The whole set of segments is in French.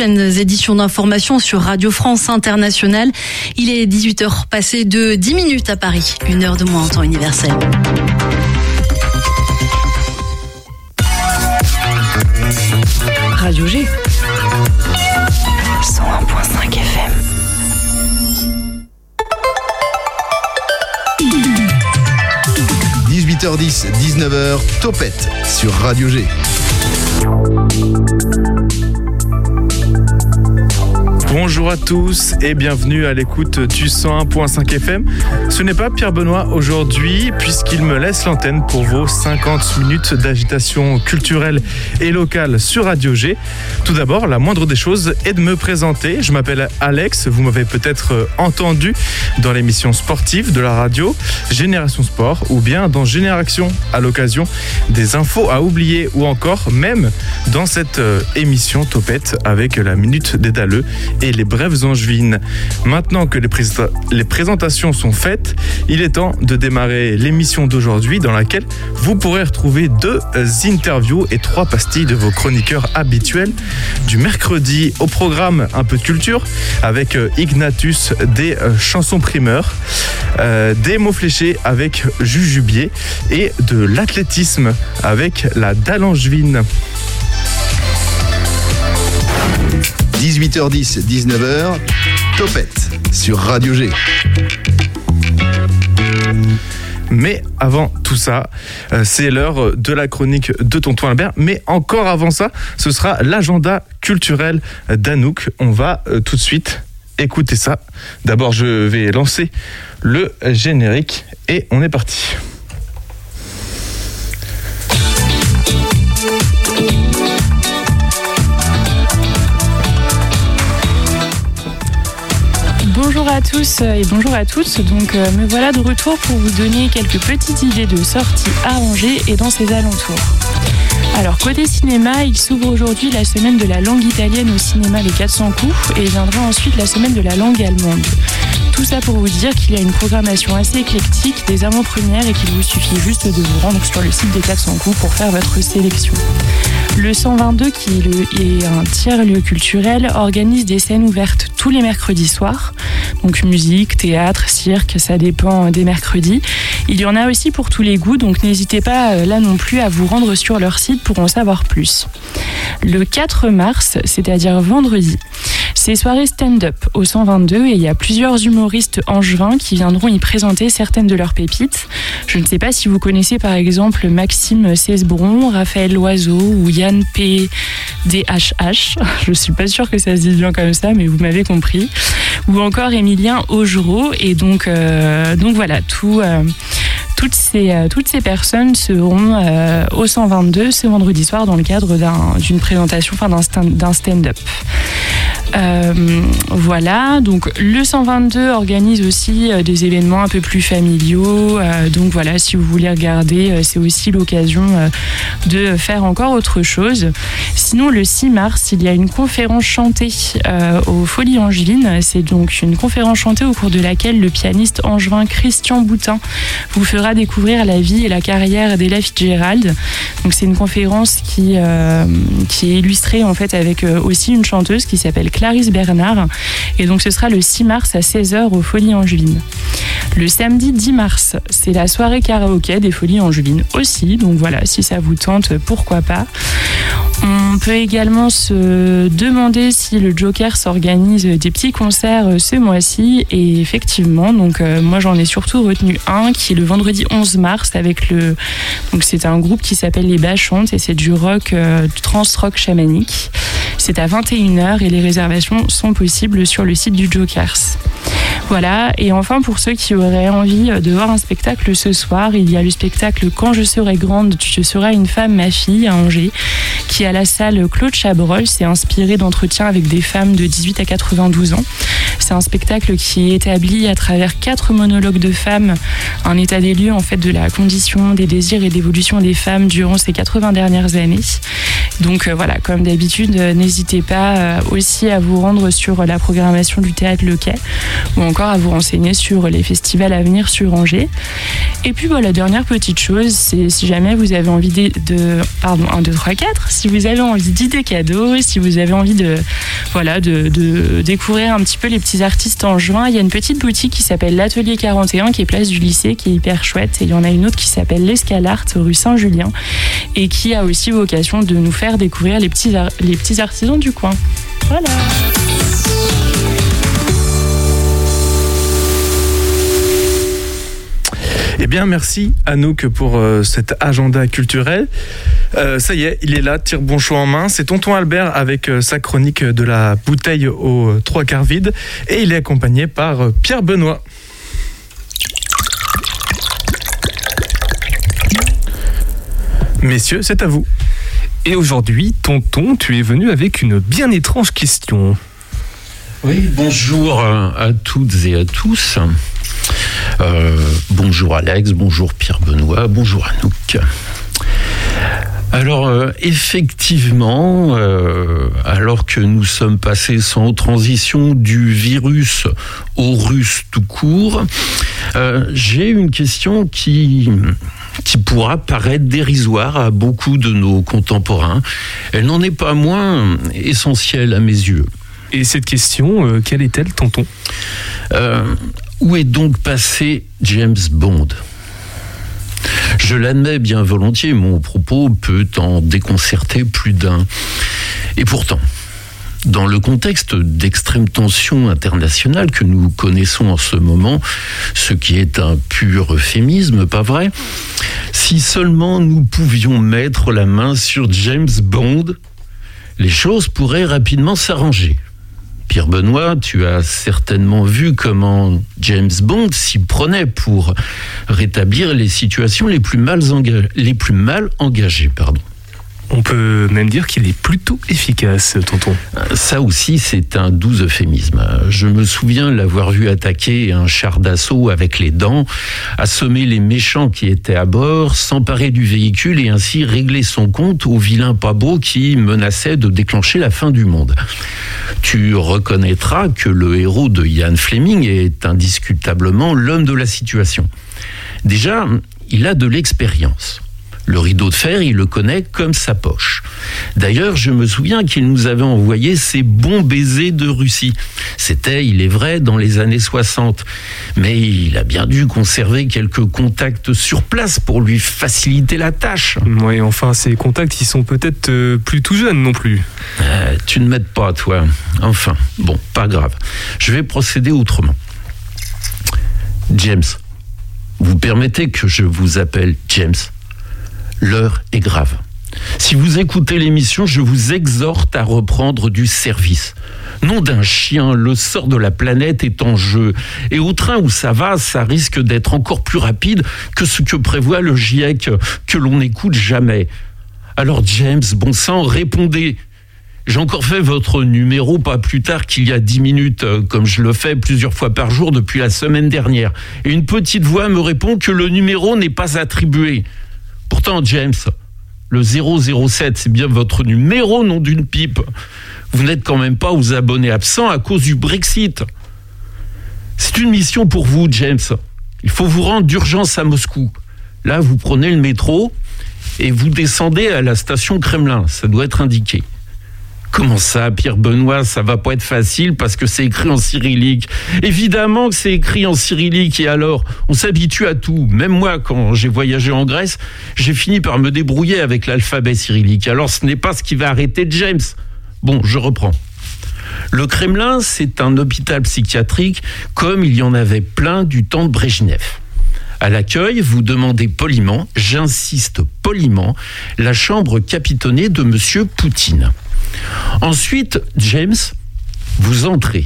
prochaines éditions d'information sur Radio France Internationale. Il est 18h passé de 10 minutes à Paris, une heure de moins en temps universel. Radio G. 101.5 FM. – 18h10, 19h, Topette sur Radio G. Bonjour à tous et bienvenue à l'écoute du 101.5 FM. Ce n'est pas Pierre Benoît aujourd'hui puisqu'il me laisse l'antenne pour vos 50 minutes d'agitation culturelle et locale sur Radio G. Tout d'abord, la moindre des choses est de me présenter. Je m'appelle Alex, vous m'avez peut-être entendu dans l'émission sportive de la radio Génération Sport ou bien dans Génération à l'occasion des infos à oublier ou encore même dans cette euh, émission Topette avec la minute des Daleux et les brèves angevines. Maintenant que les, présentations sont faites, il est temps de démarrer l'émission d'aujourd'hui dans laquelle vous pourrez retrouver deux interviews et trois pastilles de vos chroniqueurs habituels du mercredi au programme un peu de culture avec euh, Ignatus des euh, chansons primeurs, euh, des mots fléchés avec Jujubier et de l'athlétisme avec la Dallangevine. 18h10, 19h, Topette sur Radio G. Mais avant tout ça, euh, c'est l'heure de la chronique de Tonton Albert. Mais encore avant ça, ce sera l'agenda culturel d'Anouk. On va euh, tout de suite écouter ça. D'abord, je vais lancer le générique et on est parti. Bonjour à tous et bonjour à toutes. Donc euh, me voilà de retour pour vous donner quelques petites idées de sorties à Angers et dans ses alentours. Alors côté cinéma, il s'ouvre aujourd'hui la semaine de la langue italienne au cinéma Les 400 coups et viendra ensuite la semaine de la langue allemande. Tout ça pour vous dire qu'il y a une programmation assez éclectique des avant-premières et qu'il vous suffit juste de vous rendre sur le site des 400 coups pour faire votre sélection. Le 122, qui est, un tiers-lieu culturel, organise des scènes ouvertes tous les mercredis soirs. Donc musique, théâtre, cirque, ça dépend des mercredis. Il y en a aussi pour tous les goûts, donc n'hésitez pas euh, là non plus à vous rendre sur leur site pour en savoir plus. Le 4 mars, c'est-à-dire vendredi, c'est soirée stand-up au 122 et il y a plusieurs humoristes angevins qui viendront y présenter certaines de leurs pépites. Je ne sais pas si vous connaissez par exemple Maxime Cesbron, Raphaël Loiseau ou Yann P. DHH. Je suis pas sûre que ça se dise bien comme ça, mais vous m'avez compris. Ou encore Émilien Augereau. Et donc, euh, voilà, tout. Euh, toutes ces, euh, toutes ces personnes seront euh, au 122 ce vendredi soir dans le cadre d'une présentation, enfin d'un stand-up. Euh, voilà, donc le 122 organise aussi des événements un peu plus familiaux. donc voilà, si vous voulez regarder, c'est aussi l'occasion de faire encore autre chose. Sinon, le 6 mars, il y a une conférence chantée au Folies Angevines. C'est donc une conférence chantée au cours de laquelle le pianiste angevin Christian Boutin vous fera découvrir la vie et la carrière d'Ella Fitzgerald. Donc c'est une conférence qui, euh, qui est illustrée en fait avec euh, aussi une chanteuse qui s'appelle Clarisse Bernard. Et donc ce sera le 6 mars à 16h aux Folies Angevines. Le samedi 10 mars, c'est la soirée karaoké des Folies Angevines aussi. Donc voilà, si ça vous tente, pourquoi pas. On peut également se demander si le Joker s'organise des petits concerts euh, ce mois-ci. Et effectivement, donc moi j'en ai surtout retenu un qui est le vendredi 11 mars avec le. Donc c'est un groupe qui s'appelle Les Bachantes et c'est du rock, euh, du trans-rock chamanique. C'est à 21h et les réservations sont possibles sur le site du Jokers. Voilà, et enfin pour ceux qui auraient envie de voir un spectacle ce soir, il y a le spectacle Quand je serai grande, tu seras une femme, ma fille, à Angers, qui à la salle Claude Chabrol. C'est inspiré d'entretiens avec des femmes de 18 à 92 ans. C'est un spectacle qui est établi à travers quatre monologues de femmes, un état des lieux en fait de la condition, des désirs et d'évolution des femmes durant ces 80 dernières années. Donc voilà, comme d'habitude, n'hésitez pas aussi à vous rendre sur la programmation du théâtre Le Quai ou encore à vous renseigner sur les festivals à venir sur Angers. Et puis voilà, dernière petite chose, c'est si jamais vous avez envie de, pardon, 1, 2, 3, 4, si vous avez envie d'idées cadeaux, si vous avez envie de, voilà, de, découvrir un petit peu les petits artistes en juin, il y a une petite boutique qui s'appelle l'Atelier 41 qui est place du lycée, qui est hyper chouette. Et il y en a une autre qui s'appelle l'Escalart rue Saint-Julien et qui a aussi vocation de nous faire découvrir les petits, les petits artisans du coin. Voilà. Eh bien, merci Anouk pour euh, cet agenda culturel. Euh, ça y est, il est là, tire bon choix en main. C'est Tonton Albert avec euh, sa chronique de la bouteille aux trois quarts vide. Et il est accompagné par Pierre Benoît. Messieurs, c'est à vous. Et aujourd'hui, Tonton, tu es venu avec une bien étrange question. Oui, bonjour à toutes et à tous. Euh, bonjour Alex, bonjour Pierre Benoît, bonjour Anouk. Alors euh, effectivement, euh, alors que nous sommes passés sans transition du virus au russe tout court, j'ai une question qui qui pourra paraître dérisoire à beaucoup de nos contemporains. Elle n'en est pas moins essentielle à mes yeux. Et cette question, quelle est-elle, tonton? Où est donc passé James Bond? Je l'admets bien volontiers, mon propos peut en déconcerter plus d'un. Et pourtant, dans le contexte d'extrême tension internationale que nous connaissons en ce moment, ce qui est un pur euphémisme, pas vrai Si seulement nous pouvions mettre la main sur James Bond, les choses pourraient rapidement s'arranger. Pierre Benoît, tu as certainement vu comment James Bond s'y prenait pour rétablir les situations les plus mal, engagées. On peut même dire qu'il est plutôt efficace, tonton. Ça aussi, c'est un doux euphémisme. Je me souviens l'avoir vu attaquer un char d'assaut avec les dents, assommer les méchants qui étaient à bord, s'emparer du véhicule et ainsi régler son compte au vilain pas qui menaçait de déclencher la fin du monde. Tu reconnaîtras que le héros de Ian Fleming est indiscutablement l'homme de la situation. Déjà, il a de l'expérience. Le rideau de fer, il le connaît comme sa poche. D'ailleurs, je me souviens qu'il nous avait envoyé ses bons baisers de Russie. C'était, il est vrai, dans les années 60. Mais il a bien dû conserver quelques contacts sur place pour lui faciliter la tâche. Oui, enfin, ces contacts, ils sont peut-être euh, plus tout jeunes non plus. Euh, tu ne m'aides pas, toi. Enfin, bon, pas grave. Je vais procéder autrement. James, vous permettez que je vous appelle James? L'heure est grave. Si vous écoutez l'émission, je vous exhorte à reprendre du service. Nom d'un chien, le sort de la planète est en jeu. Et au train où ça va, ça risque d'être encore plus rapide que ce que prévoit le GIEC, que l'on n'écoute jamais. Alors James, bon sang, répondez. J'ai encore fait votre numéro pas plus tard qu'il y a dix minutes, euh, comme je le fais plusieurs fois par jour depuis la semaine dernière. Et une petite voix me répond que le numéro n'est pas attribué. Pourtant, James, le 007, c'est bien votre numéro, nom d'une pipe. Vous n'êtes quand même pas aux abonnés absents à cause du Brexit. C'est une mission pour vous, James. Il faut vous rendre d'urgence à Moscou. Là, vous prenez le métro et vous descendez à la station Kremlin. Ça doit être indiqué. Comment ça, Pierre Benoît, ça va pas être facile parce que c'est écrit en cyrillique? Évidemment que c'est écrit en cyrillique et alors, on s'habitue à tout. Même moi, quand j'ai voyagé en Grèce, j'ai fini par me débrouiller avec l'alphabet cyrillique. Alors ce n'est pas ce qui va arrêter James. Bon, je reprends. Le Kremlin, c'est un hôpital psychiatrique comme il y en avait plein du temps de Brejnev. À l'accueil, vous demandez poliment, j'insiste poliment, la chambre capitonnée de monsieur Poutine. Ensuite, James, vous entrez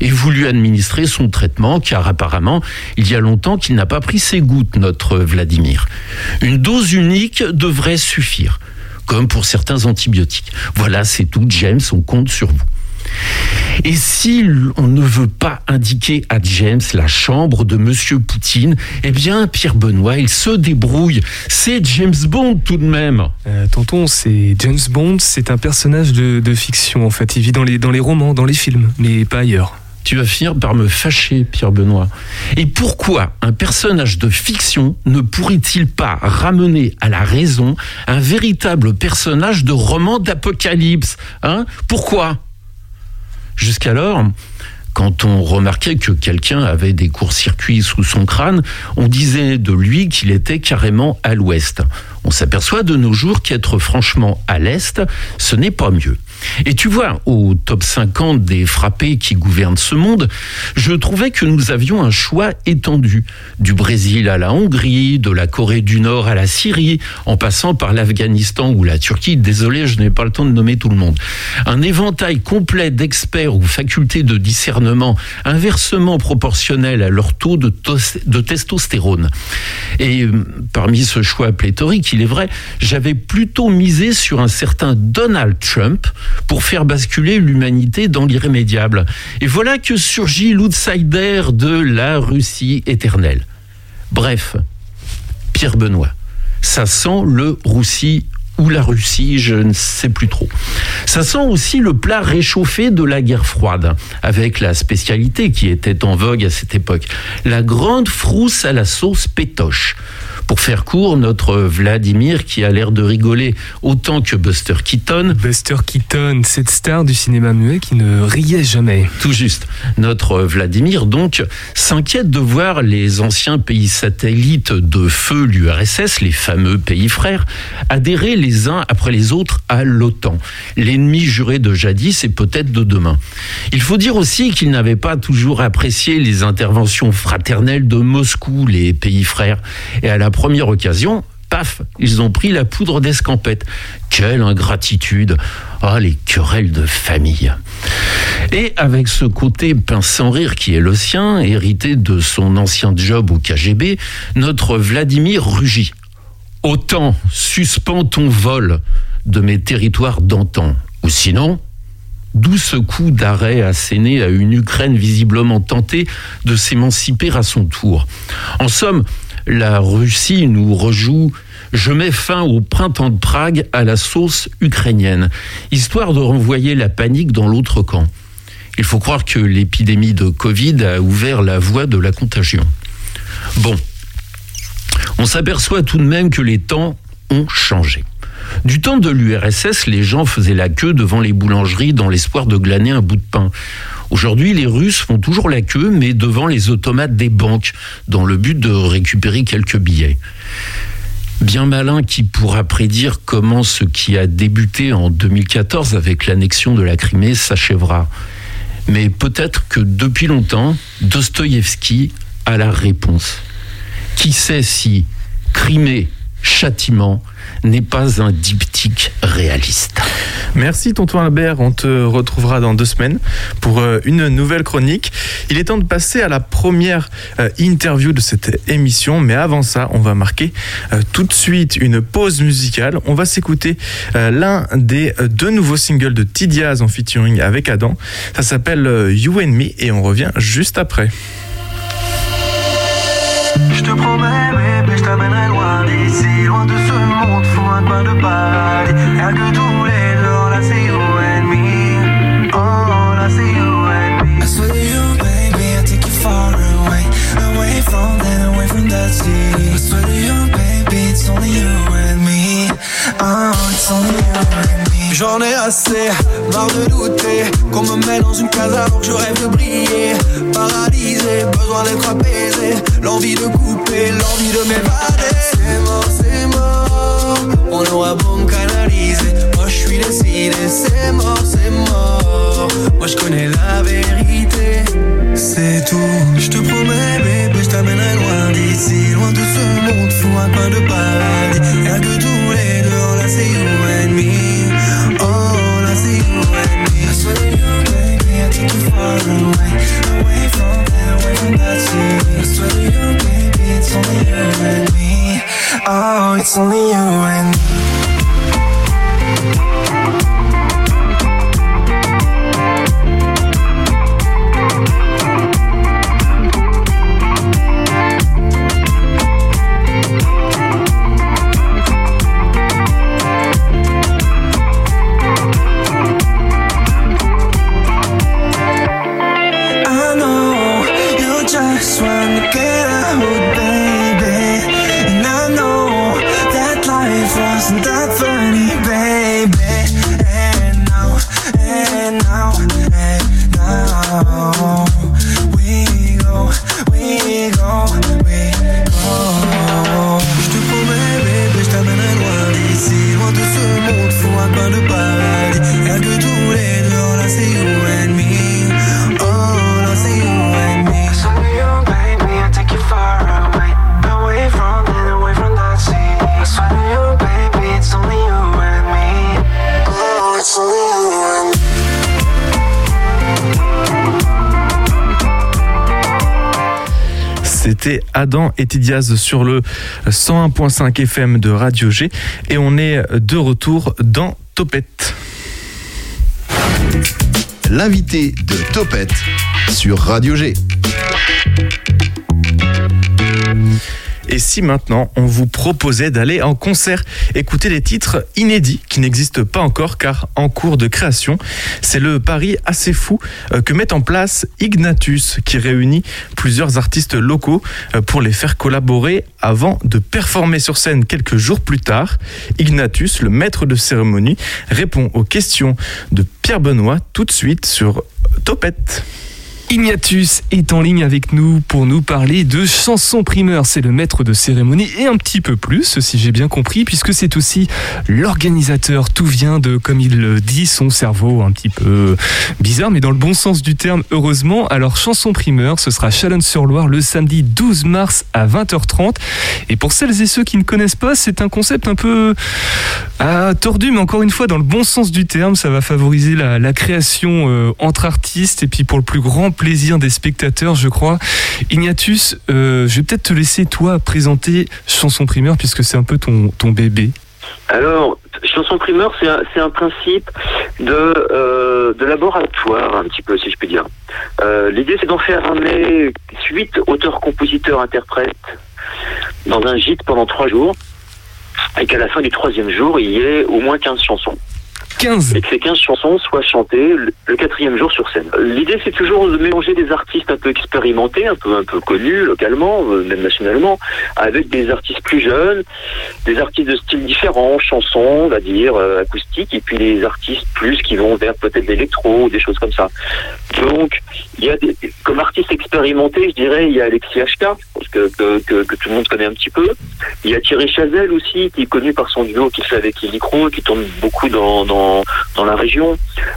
et vous lui administrez son traitement, car apparemment, il y a longtemps qu'il n'a pas pris ses gouttes, notre Vladimir. Une dose unique devrait suffire, comme pour certains antibiotiques. Voilà, c'est tout, James, on compte sur vous. Et si on ne veut pas indiquer à James la chambre de Monsieur Poutine, eh bien, Pierre Benoît, il se débrouille. C'est James Bond tout de même. Euh, tonton, c'est James Bond, c'est un personnage de, de, fiction en fait. Il vit dans les, dans les romans, dans les films, mais pas ailleurs. Tu vas finir par me fâcher, Pierre Benoît. Et pourquoi un personnage de fiction ne pourrait-il pas ramener à la raison un véritable personnage de roman d'apocalypse Hein? Pourquoi? Jusqu'alors, quand on remarquait que quelqu'un avait des courts-circuits sous son crâne, on disait de lui qu'il était carrément à l'ouest. On s'aperçoit de nos jours qu'être franchement à l'est, ce n'est pas mieux. Et tu vois, au top 50 des frappés qui gouvernent ce monde, je trouvais que nous avions un choix étendu. Du Brésil à la Hongrie, de la Corée du Nord à la Syrie, en passant par l'Afghanistan ou la Turquie. Désolé, je n'ai pas le temps de nommer tout le monde. Un éventail complet d'experts ou facultés de discernement inversement proportionnel à leur taux de, de testostérone. Et euh, parmi ce choix pléthorique, il est vrai, j'avais plutôt misé sur un certain Donald Trump, pour faire basculer l'humanité dans l'irrémédiable. Et voilà que surgit l'outsider de la Russie éternelle. Bref, Pierre Benoît, ça sent le roussi ou la Russie, je ne sais plus trop. Ça sent aussi le plat réchauffé de la guerre froide, avec la spécialité qui était en vogue à cette époque, la grande frousse à la sauce pétoche. Pour faire court, notre Vladimir, qui a l'air de rigoler autant que Buster Keaton. Buster Keaton, cette star du cinéma muet qui ne riait jamais. Tout juste. Notre Vladimir, donc, s'inquiète de voir les anciens pays satellites de feu l'URSS, les fameux pays frères, adhérer les uns après les autres à l'OTAN. L'ennemi juré de jadis et peut-être de demain. Il faut dire aussi qu'il n'avait pas toujours apprécié les interventions fraternelles de Moscou, les pays frères, et à la première occasion, paf, ils ont pris la poudre d'escampette. Quelle ingratitude Ah, les querelles de famille Et avec ce côté pince sans rire qui est le sien, hérité de son ancien job au KGB, notre Vladimir rugit. Autant suspends ton vol de mes territoires d'antan, ou sinon, D'où ce coup d'arrêt asséné à une Ukraine visiblement tentée de s'émanciper à son tour. En somme, la Russie nous rejoue je mets fin au printemps de Prague à la sauce ukrainienne, histoire de renvoyer la panique dans l'autre camp. Il faut croire que l'épidémie de Covid a ouvert la voie de la contagion. Bon, on s'aperçoit tout de même que les temps ont changé. Du temps de l'URSS, les gens faisaient la queue devant les boulangeries dans l'espoir de glaner un bout de pain. Aujourd'hui, les Russes font toujours la queue, mais devant les automates des banques, dans le but de récupérer quelques billets. Bien malin qui pourra prédire comment ce qui a débuté en 2014 avec l'annexion de la Crimée s'achèvera. Mais peut-être que depuis longtemps, Dostoïevski a la réponse. Qui sait si Crimée, châtiment, n'est pas un diptyque réaliste? Merci tonton Albert, on te retrouvera dans deux semaines pour euh, une nouvelle chronique. Il est temps de passer à la première euh, interview de cette émission, mais avant ça, on va marquer euh, tout de suite une pause musicale. On va s'écouter l'un des deux nouveaux singles de T-Diaz en featuring avec Adam. Ça s'appelle You and Me et on revient juste après. Je te promets, bébé, je loin d'ici, loin de ce monde fou, un coin de paradis. Rien que tous les jours, là c'est you and me. Oh, là c'est you and me. I swear to you, baby, I take you far away, away from them, away from that city. I swear to you, baby, it's only you and me. Oh, it's only you and me. J'en ai assez, marre de douter Qu'on me met dans une case alors que je rêve de briller. Paralysé, besoin d'être apaisé. L'envie de couper, l'envie de m'évader. C'est mort, c'est mort. On aura beau me canaliser. Moi je suis décidé, c'est mort, c'est mort. Moi je connais la vérité. C'est tout. Je te promets bébé, je t'amènerai loin d'ici. Loin de ce monde fou, un coin de paradis. Rien que tous les deux, c'est you far away, away from there, away from that city. I swear you, baby, it's only you and me. Oh, it's only you and me. C'était Adam et Tidiaz sur le 101.5 FM de Radio G. Et on est de retour dans Topette. L'invité de Topette sur Radio G. Et si maintenant on vous proposait d'aller en concert, écouter des titres inédits qui n'existent pas encore car en cours de création, c'est le pari assez fou euh, que met en place Ignatus qui réunit plusieurs artistes locaux euh, pour les faire collaborer avant de performer sur scène quelques jours plus tard. Ignatus, le maître de cérémonie, répond aux questions de Pierre Benoît tout de suite sur Topette. Ignatus est en ligne avec nous pour nous parler de chansons primeurs. C'est le maître de cérémonie et un petit peu plus, si j'ai bien compris, puisque c'est aussi l'organisateur. Tout vient de, comme il le dit, son cerveau un petit peu bizarre, mais dans le bon sens du terme, heureusement. Alors, chansons primeurs, ce sera Chalonne-sur-Loire le samedi 12 mars à 20h30. Et pour celles et ceux qui ne connaissent pas, c'est un concept un peu ah, tordu, mais encore une fois, dans le bon sens du terme, ça va favoriser la, création euh, entre artistes et puis pour le plus grand plaisir des spectateurs, je crois. Ignatus, euh, je vais peut-être te laisser toi présenter Chanson Primeur puisque c'est un peu ton, bébé. Alors, chanson primeur, c'est un, principe de, euh, de laboratoire, un petit peu, si je peux dire. Euh, L'idée, c'est d'enfermer huit auteurs, compositeurs, interprètes dans un gîte pendant trois jours, et qu'à la fin du troisième jour, il y ait au moins 15 chansons. 15 et que ces 15 chansons soient chantées le, quatrième jour sur scène. L'idée, c'est toujours de mélanger des artistes un peu expérimentés, un peu un peu connus localement, euh, même nationalement, avec des artistes plus jeunes, des artistes de styles différents, chansons, on va dire, euh, acoustiques, et puis des artistes plus qui vont vers peut-être l'électro, des choses comme ça. Donc, il y a comme artiste expérimenté, je dirais, il y a Alexis HK, que, que, tout le monde connaît un petit peu. Il y a Thierry Chazelle aussi, qui est connu par son duo qu'il fait avec Elicro, qui tourne beaucoup dans, dans la région.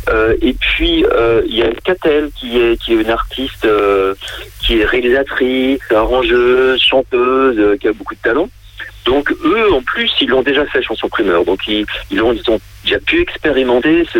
Euh, et puis, euh, il y a Catel, qui est, qui est une artiste euh, qui est réalisatrice, arrangeuse, chanteuse, qui a beaucoup de talent. Donc eux, en plus, ils l'ont déjà fait chanson primeur. Donc ils, ont, ils ont déjà pu expérimenter ce,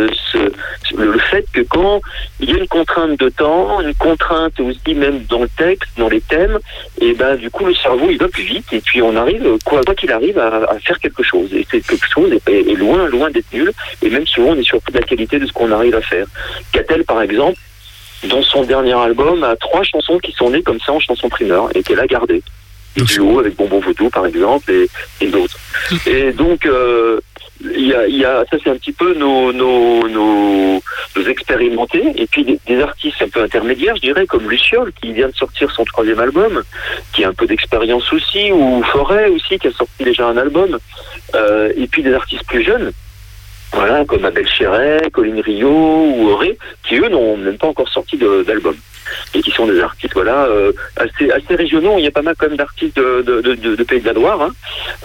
le, fait que quand il y a une contrainte de temps, une contrainte aussi même dans le texte, dans les thèmes, et ben du coup le cerveau il va plus vite et puis on arrive quoi qu'il arrive à, faire quelque chose. Et c'est quelque chose est, est loin loin d'être nul. Et même souvent on est surpris de la qualité de ce qu'on arrive à faire. Catel par exemple, dans son dernier album, a trois chansons qui sont nées comme ça en chanson primeur et qu'elle a gardées des duos avec Bonbon Photo par exemple et, et d'autres. Et donc euh, il y a, y a ça c'est un petit peu nos nos, nos, expérimentés et puis des, des, artistes un peu intermédiaires je dirais comme Luciole qui vient de sortir son troisième album qui a un peu d'expérience aussi ou Forêt aussi qui a sorti déjà un album euh, et puis des artistes plus jeunes voilà, comme Abel Chéret, Colline Rio ou Auré, qui eux n'ont même pas encore sorti d'album. Et qui sont des artistes voilà, euh, assez, assez régionaux. Il y a pas mal quand même d'artistes de, de, de, de, Pays de la Loire, hein,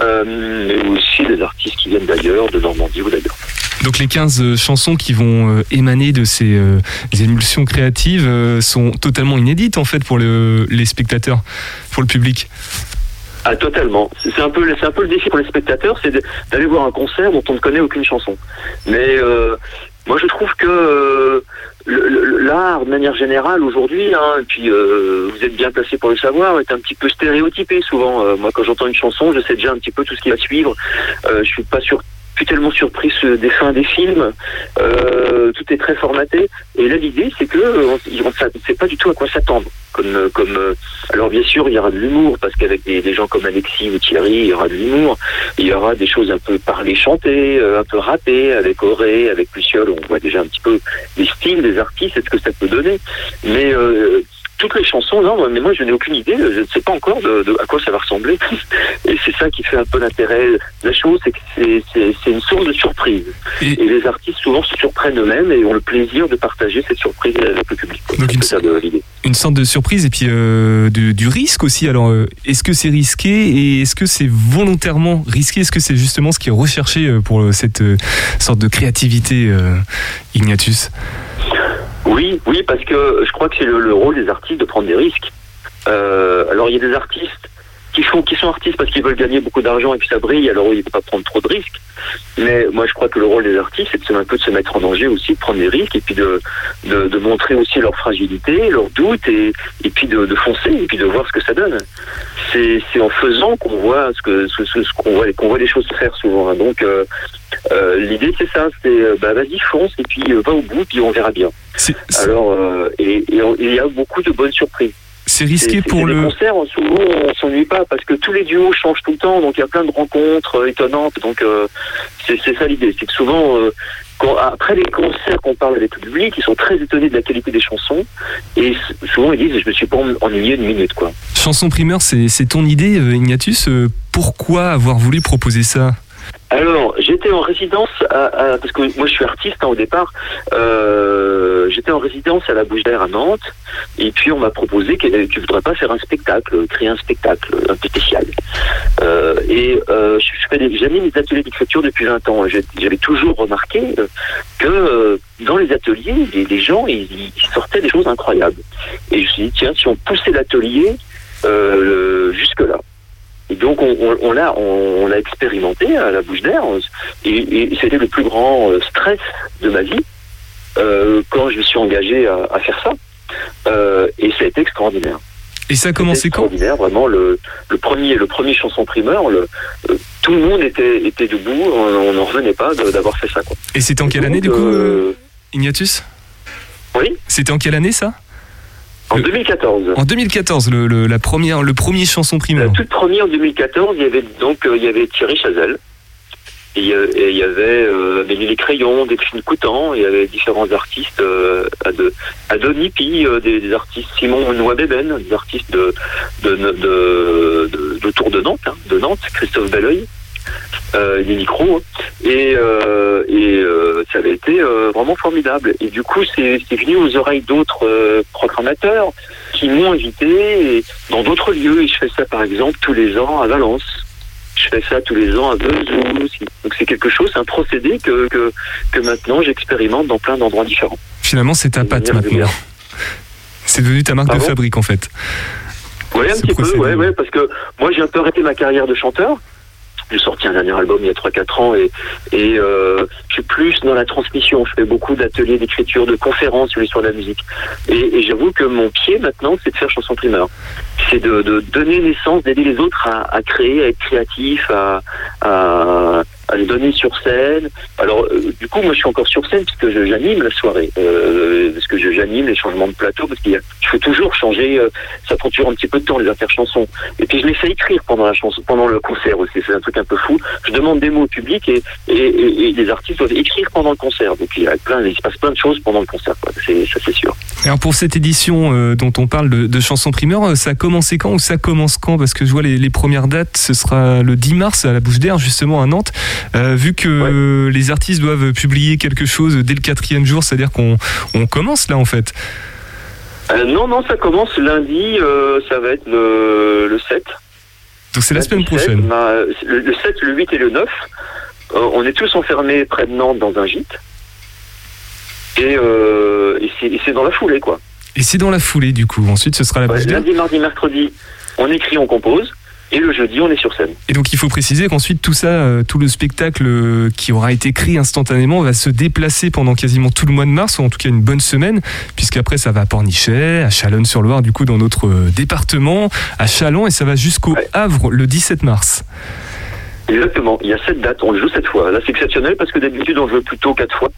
euh, mais aussi des artistes qui viennent d'ailleurs, de Normandie ou d'ailleurs. Donc les 15 euh, chansons qui vont émaner de ces euh, émulsions créatives euh, sont totalement inédites en fait pour le, les spectateurs, pour le public. Ah, totalement. C'est un peu, c'est un peu le défi pour les spectateurs, c'est d'aller voir un concert dont on ne connaît aucune chanson. Mais euh, moi, je trouve que l'art, de manière générale, aujourd'hui, hein, et puis euh, vous êtes bien placé pour le savoir, est un petit peu stéréotypé souvent. Euh, moi, quand j'entends une chanson, je sais déjà un petit peu tout ce qui va suivre. Euh, je suis pas sûr suis tellement surpris des fins des films. Euh, tout est très formaté. Et là, l'idée, c'est que on ne sait pas du tout à quoi s'attendre. Comme, comme, alors bien sûr, il y aura de l'humour parce qu'avec des, des, gens comme Alexis ou Thierry, il y aura de l'humour. Il y aura des choses un peu parlées, chantées, un peu ratées avec Auré, avec Luciole. On voit déjà un petit peu les styles des artistes et ce que ça peut donner. Mais euh, toutes les chansons, non, mais moi je n'ai aucune idée, je ne sais pas encore de, de, à quoi ça va ressembler. Et c'est ça qui fait un peu l'intérêt de la chose, c'est que c'est une source de surprise. Et, et, les artistes souvent se surprennent eux-mêmes et ont le plaisir de partager cette surprise avec le public. Donc une, ça de une sorte de surprise et puis euh, du, du, risque aussi. Alors euh, est-ce que c'est risqué et est-ce que c'est volontairement risqué? Est-ce que c'est justement ce qui est recherché euh, pour cette sorte de créativité, Ignatus oui, oui, parce que je crois que c'est le, le, rôle des artistes de prendre des risques. Euh, alors il y a des artistes qui font, qui sont artistes parce qu'ils veulent gagner beaucoup d'argent et puis ça brille, alors ils ne peuvent pas prendre trop de risques. Mais moi, je crois que le rôle des artistes, c'est de se- un peu de se mettre en danger aussi, de prendre des risques et puis de, de, de montrer aussi leur fragilité, leurs doutes et, et puis de, de foncer et puis de voir ce que ça donne. C'est en faisant qu'on voit ce que ce, ce- ce qu'on voit qu'on voit les choses se faire souvent. hein. Donc euh, euh, l'idée c'est ça, c'est euh, bah vas-y fonce et puis euh, va au bout puis on verra bien. Alors et il y a beaucoup de bonnes surprises. C'est risqué pour le. concerts, souvent on s'ennuie pas parce que tous les duos changent tout le temps, donc il y a plein de rencontres euh, étonnantes. Donc euh, c'est ça l'idée, c'est que souvent euh, quand- après les concerts qu'on parle avec le public, ils sont très étonnés de la qualité des chansons et souvent ils disent je me suis pas ennuyé une minute quoi. Chanson primeur, c'est ton idée, Ignatius. Euh, Pourquoi avoir voulu proposer ça? Alors, j'étais en résidence, à, à- parce que moi je suis artiste hein, au départ, euh, j'étais en résidence à la Bouche d'Air à Nantes, et puis on m'a proposé que euh, tu voudrais pas faire un spectacle, créer un spectacle un peu spécial. Euh, et euh, je, j'anime des ateliers d'écriture depuis 20 ans, j'avais toujours remarqué euh, que euh, dans les ateliers, les, gens, ils, ils sortaient des choses incroyables. Et je me suis dit, tiens, si on poussait l'atelier euh, jusque-là. Et donc on, on, on l'a on, on l'a expérimenté à la bouche d'air et, et c'était le plus grand euh, stress de ma vie euh, quand je me suis engagé à, à faire ça. Euh, et ça a été extraordinaire. Et ça a commencé quand? extraordinaire, vraiment le, le premier le premier chanson primeur, le, euh, tout le monde était était debout, on n'en revenait pas d'avoir fait ça quoi. Et c'était en quelle Donc, année du coup, euh, euh, Ignatius? Oui, C'était en quelle année ça? En Le- 2014. En 2014, le, le- la première, le premier chanson La primeur. toute première en 2014, il y avait donc euh, il y avait Thierry Chazelle. Et, euh, et il y avait euh, Les Crayons, Delphine Coutan, il y avait différents artistes, euh, à de, à Donipi, euh, des, des artistes Simon Noix-Bébène, des artistes de, de, de, de, de- d'autour de Nantes, hein, de Nantes, Christophe Belleuil, euh, des micros, et, euh, et euh, ça avait été euh, vraiment formidable. Et du coup, c'est, venu aux oreilles d'autres programmateurs qui m'ont invité dans d'autres lieux. Et je fais ça, par exemple, tous les ans à Valence. Je fais ça tous les ans à Vesoul aussi. Donc c'est quelque chose, un procédé que, que, que maintenant j'expérimente dans plein d'endroits différents. Finalement, c'est ta patte maintenant. C'est devenu ta marque de fabrique en fait. Oui, un petit procédé. peu, ouais, ouais, parce que moi j'ai un peu arrêté ma carrière de chanteur. J'ai sorti un dernier album il y a 3-4 ans et, et euh, je suis plus dans la transmission. Je fais beaucoup d'ateliers d'écriture, de conférences sur l'histoire de la musique. Et, et j'avoue que mon pied maintenant, c'est de faire chanson primeur. C'est de, de donner naissance, d'aider les autres à, à créer, à être créatif, à, à, à les donner sur scène. Alors, euh, du coup, moi, je suis encore sur scène puisque j'anime la soirée, euh, parce que j'anime les changements de plateau, parce qu'il faut toujours changer. euh, ça prend toujours un petit peu de temps les interchansons. Et puis je les fais écrire pendant la chanson, pendant le concert aussi. C'est un truc un peu fou. Je demande des mots au public et, et, et, et les artistes doivent écrire pendant le concert. Donc il y a plein, il se passe plein de choses pendant le concert. quoi. Ça c'est sûr. Alors pour cette édition euh, dont on parle de, de chansons primeurs, euh, ça a commencé quand ou ça commence quand? Parce que je vois les, les premières dates, ce sera le 10 mars à la Bouche d'Air, justement à Nantes. Euh, vu que Ouais. les artistes doivent publier quelque chose dès le quatrième jour, c'est-à-dire qu'on on commence là en fait. Euh, non, non, ça commence lundi. euh, ça va être le, le 7. Donc c'est la semaine Lundi 7, prochaine. bah, le, le 7, le 8 et le 9. euh, on est tous enfermés près de Nantes dans un gîte. Et, et c'est, dans la foulée, quoi. Et c'est dans la foulée du coup. Ensuite, ce sera la Ouais, lundi, mardi, mercredi, on écrit, on compose. Et le jeudi, on est sur scène. Et donc il faut préciser qu'ensuite tout ça, euh, tout le spectacle euh, qui aura été créé instantanément va se déplacer pendant quasiment tout le mois de mars, ou en tout cas une bonne semaine, puisqu'après ça va à Pornichet, à Chalonne-sur-Loire, du coup dans notre euh, département, à Chalon, et ça va jusqu'au Ouais. Havre le 17 mars. Exactement, il y a sept dates, on le joue cette fois. Là, c'est exceptionnel parce que d'habitude, on le joue plutôt quatre fois.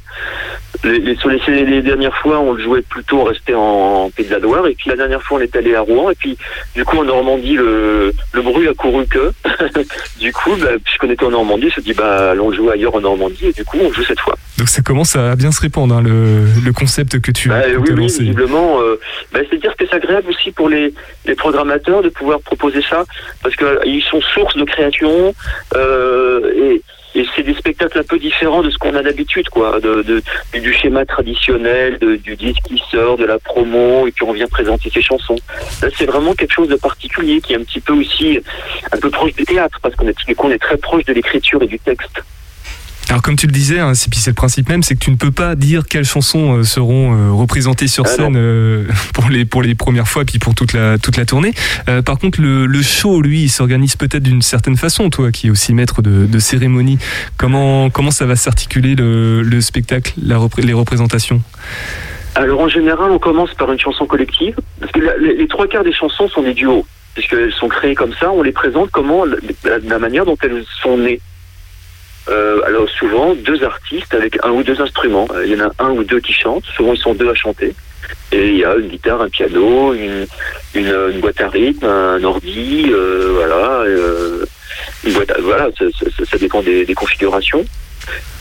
Les, les, les, dernières fois, on le jouait plutôt, on restait en, Pays de la Loire. Et puis la dernière fois, on est allé à Rouen. Et puis, du coup, en Normandie, le, le bruit a couru que. du coup, bah, puisqu'on était en Normandie, on s'est dit, bah, allons jouer ailleurs en Normandie. Et du coup, on joue cette fois. Donc ça commence à bien se répandre, hein, le, le concept que tu Bah, que oui, oui, visiblement. Euh, bah, C'est-à-dire que c'est agréable aussi pour les, les programmateurs de pouvoir proposer ça, parce qu'ils sont source de création, euh, et, et c'est des spectacles un peu différents de ce qu'on a d'habitude, quoi, de, de- du schéma traditionnel, de- du disque qui sort, de la promo, et puis on vient présenter ses chansons. Là, c'est vraiment quelque chose de particulier, qui est un petit peu aussi un peu proche du théâtre, parce qu'on est, on est très proche de l'écriture et du texte. Alors comme tu le disais, hein, c'est puis c'est le principe même, c'est que tu ne peux pas dire quelles chansons euh, seront euh, représentées sur Ah, scène euh, pour les pour les premières fois puis pour toute la toute la tournée. Euh, par contre, le, le show, lui, il s'organise peut-être d'une certaine façon. Toi, qui es aussi maître de, de cérémonie, comment comment ça va s'articuler le, le spectacle, la repré- les représentations? Alors en général, on commence par une chanson collective, parce que la- les, les trois quarts des chansons sont des duos, puisqu'elles sont créées comme ça, on les présente comment, la- la manière dont elles sont nées. Euh, alors souvent, deux artistes avec un ou deux instruments. Euh, Il y en a un ou deux qui chantent, souvent ils sont deux à chanter. Et il y a une guitare, un piano, une, une, une boîte à rythme, un ordi, euh, voilà. euh, une boîte à- voilà, ça, ça- ça dépend des, des configurations.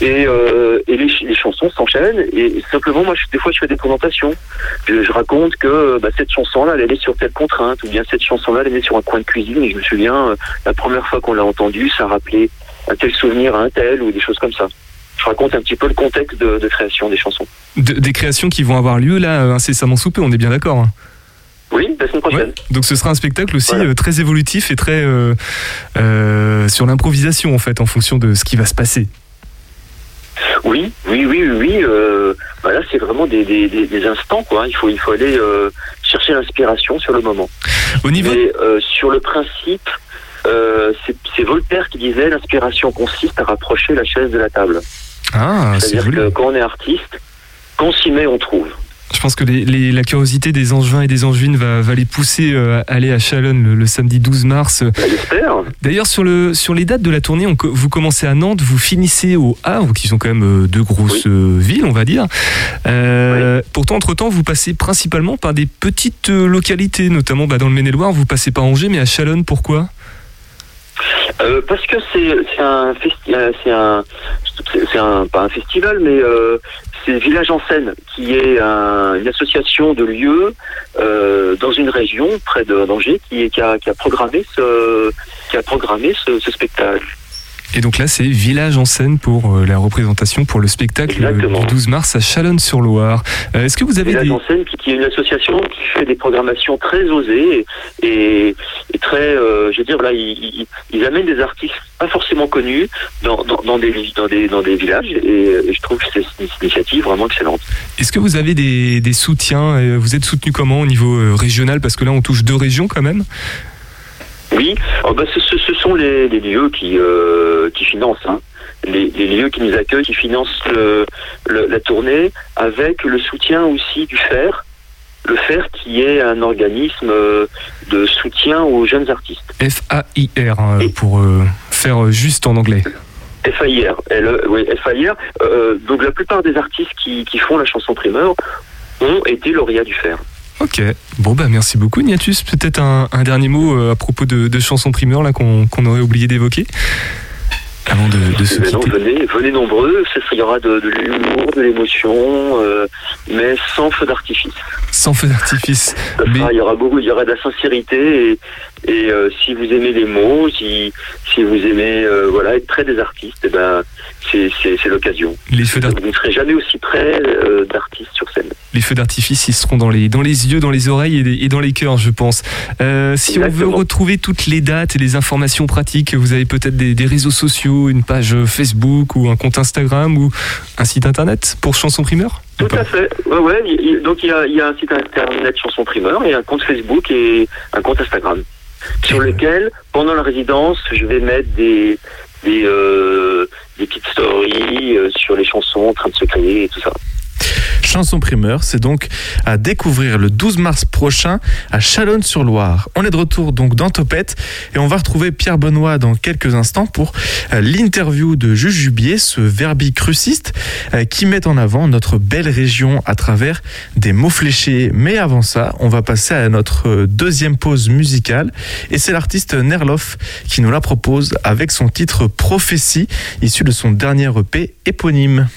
Et, euh, et les, les chansons s'enchaînent et simplement moi je- des fois je fais des présentations. Je, je raconte que bah, cette chanson-là elle est sur telle contrainte ou bien cette chanson-là elle est sur un coin de cuisine et je me souviens euh, la première fois qu'on l'a entendue ça rappelait un tel souvenir à un tel ou des choses comme ça. Je raconte un petit peu le contexte de, de création des chansons. De- Des créations qui vont avoir lieu là euh, incessamment sous peu, on est bien d'accord. hein Oui, la semaine prochaine. Ouais. Donc ce sera un spectacle aussi Voilà. euh, très évolutif et très euh, euh, sur l'improvisation en fait, en fonction de ce qui va se passer. Oui, oui, oui, oui, bah là, c'est vraiment des, des, des, instants, quoi. Il faut, il faut aller chercher l'inspiration sur le moment. Au niveau Mais sur le principe, euh, c'est Voltaire qui disait l'inspiration consiste à rapprocher la chaise de la table. ah, c'est C'est-à-dire que quand on est artiste, quand on s'y met, on trouve. Je pense que les, les- la curiosité des Angevins et des Angevines va, va les pousser euh, à aller à Chalonne le, le samedi 12 mars. Bah, J'espère. D'ailleurs, sur, le, sur les dates de la tournée, on vous commencez à Nantes, vous finissez au Havre, qui sont quand même euh, deux grosses villes, on va dire. Euh, Pourtant, entre-temps, vous passez principalement par des petites localités, notamment bah, dans le Maine-et-Loire. Vous passez pas à Angers, mais à Chalonne, pourquoi? Euh, parce que c'est c'est un euh, c'est un c'est- un pas un festival mais euh, c'est Village en scène qui est un- une association de lieux euh, dans une région près d'Angers qui, est- qui a qui a programmé ce qui a programmé ce, ce spectacle. Et donc là, c'est Village en scène pour euh, la représentation, pour le spectacle Exactement. du 12 mars à Chalonne-sur-Loire. Euh, Est-ce que vous avez Village des... en scène qui, est une association qui fait des programmations très osées et, et, et très euh, je veux dire là ils, ils, ils amènent des artistes pas forcément connus dans, dans, dans des dans des dans des villages et, et je trouve que c'est une initiative vraiment excellente. Est-ce que vous avez des, des soutiens Vous êtes soutenu comment au niveau régional? Parce que là, on touche deux régions quand même. Oui, oh, bah, ce, ce- ce sont les, les lieux qui, euh, qui financent, hein. les, les lieux qui nous accueillent, qui financent le- le- la tournée, avec le soutien aussi du FER, le FER qui est un organisme euh, de soutien aux jeunes artistes. F-A-I-R, hein, pour euh, faire juste en anglais. FAIR, L- oui, FAIR. Euh, donc la plupart des artistes qui, qui font la chanson primeur ont été lauréats du FER. Ok. Bon, bah merci beaucoup, Niatus. Peut-être un, un dernier mot euh, à propos de, de chansons primeurs là qu'on aurait oublié d'évoquer avant de, de se non, venez, venez nombreux, il y aura de, l'humour, de l'émotion, euh, mais sans feu d'artifice. Sans feu d'artifice. Mais- il y aura beaucoup, il y aura de la sincérité et, et, euh, si vous aimez les mots, si, si vous aimez euh, voilà être près des artistes, eh ben c'est l'occasion. Les feux d'art- Vous ne serez jamais aussi près euh, d'artistes sur scène. les feux d'artifice, ils seront dans les, dans les yeux, dans les oreilles et, dans les cœurs, je pense. Si on veut retrouver toutes les dates et les informations pratiques, vous avez peut-être des, des réseaux sociaux, une page Facebook ou un compte Instagram ou un site internet pour chansons primeurs Ou Tout à fait. Ouais, ouais. donc il y a, il y a un site internet chanson primeur et un compte Facebook et un compte Instagram sur lequel, pendant la résidence, je vais mettre des des, euh, des petites stories euh, sur les chansons en train de se créer et tout ça. Chanson primeur, c'est donc à découvrir le 12 mars prochain à Chalonne-sur-Loire. On est de retour donc dans Topette et on va retrouver Pierre Benoît dans quelques instants pour euh, l'interview de Jujubier, ce verbicruciste euh, qui met en avant notre belle région à travers des mots fléchés. Mais avant ça, on va passer à notre euh, deuxième pause musicale et c'est l'artiste Nerloff qui nous la propose avec son titre Prophétie, issu de son dernier EP éponyme.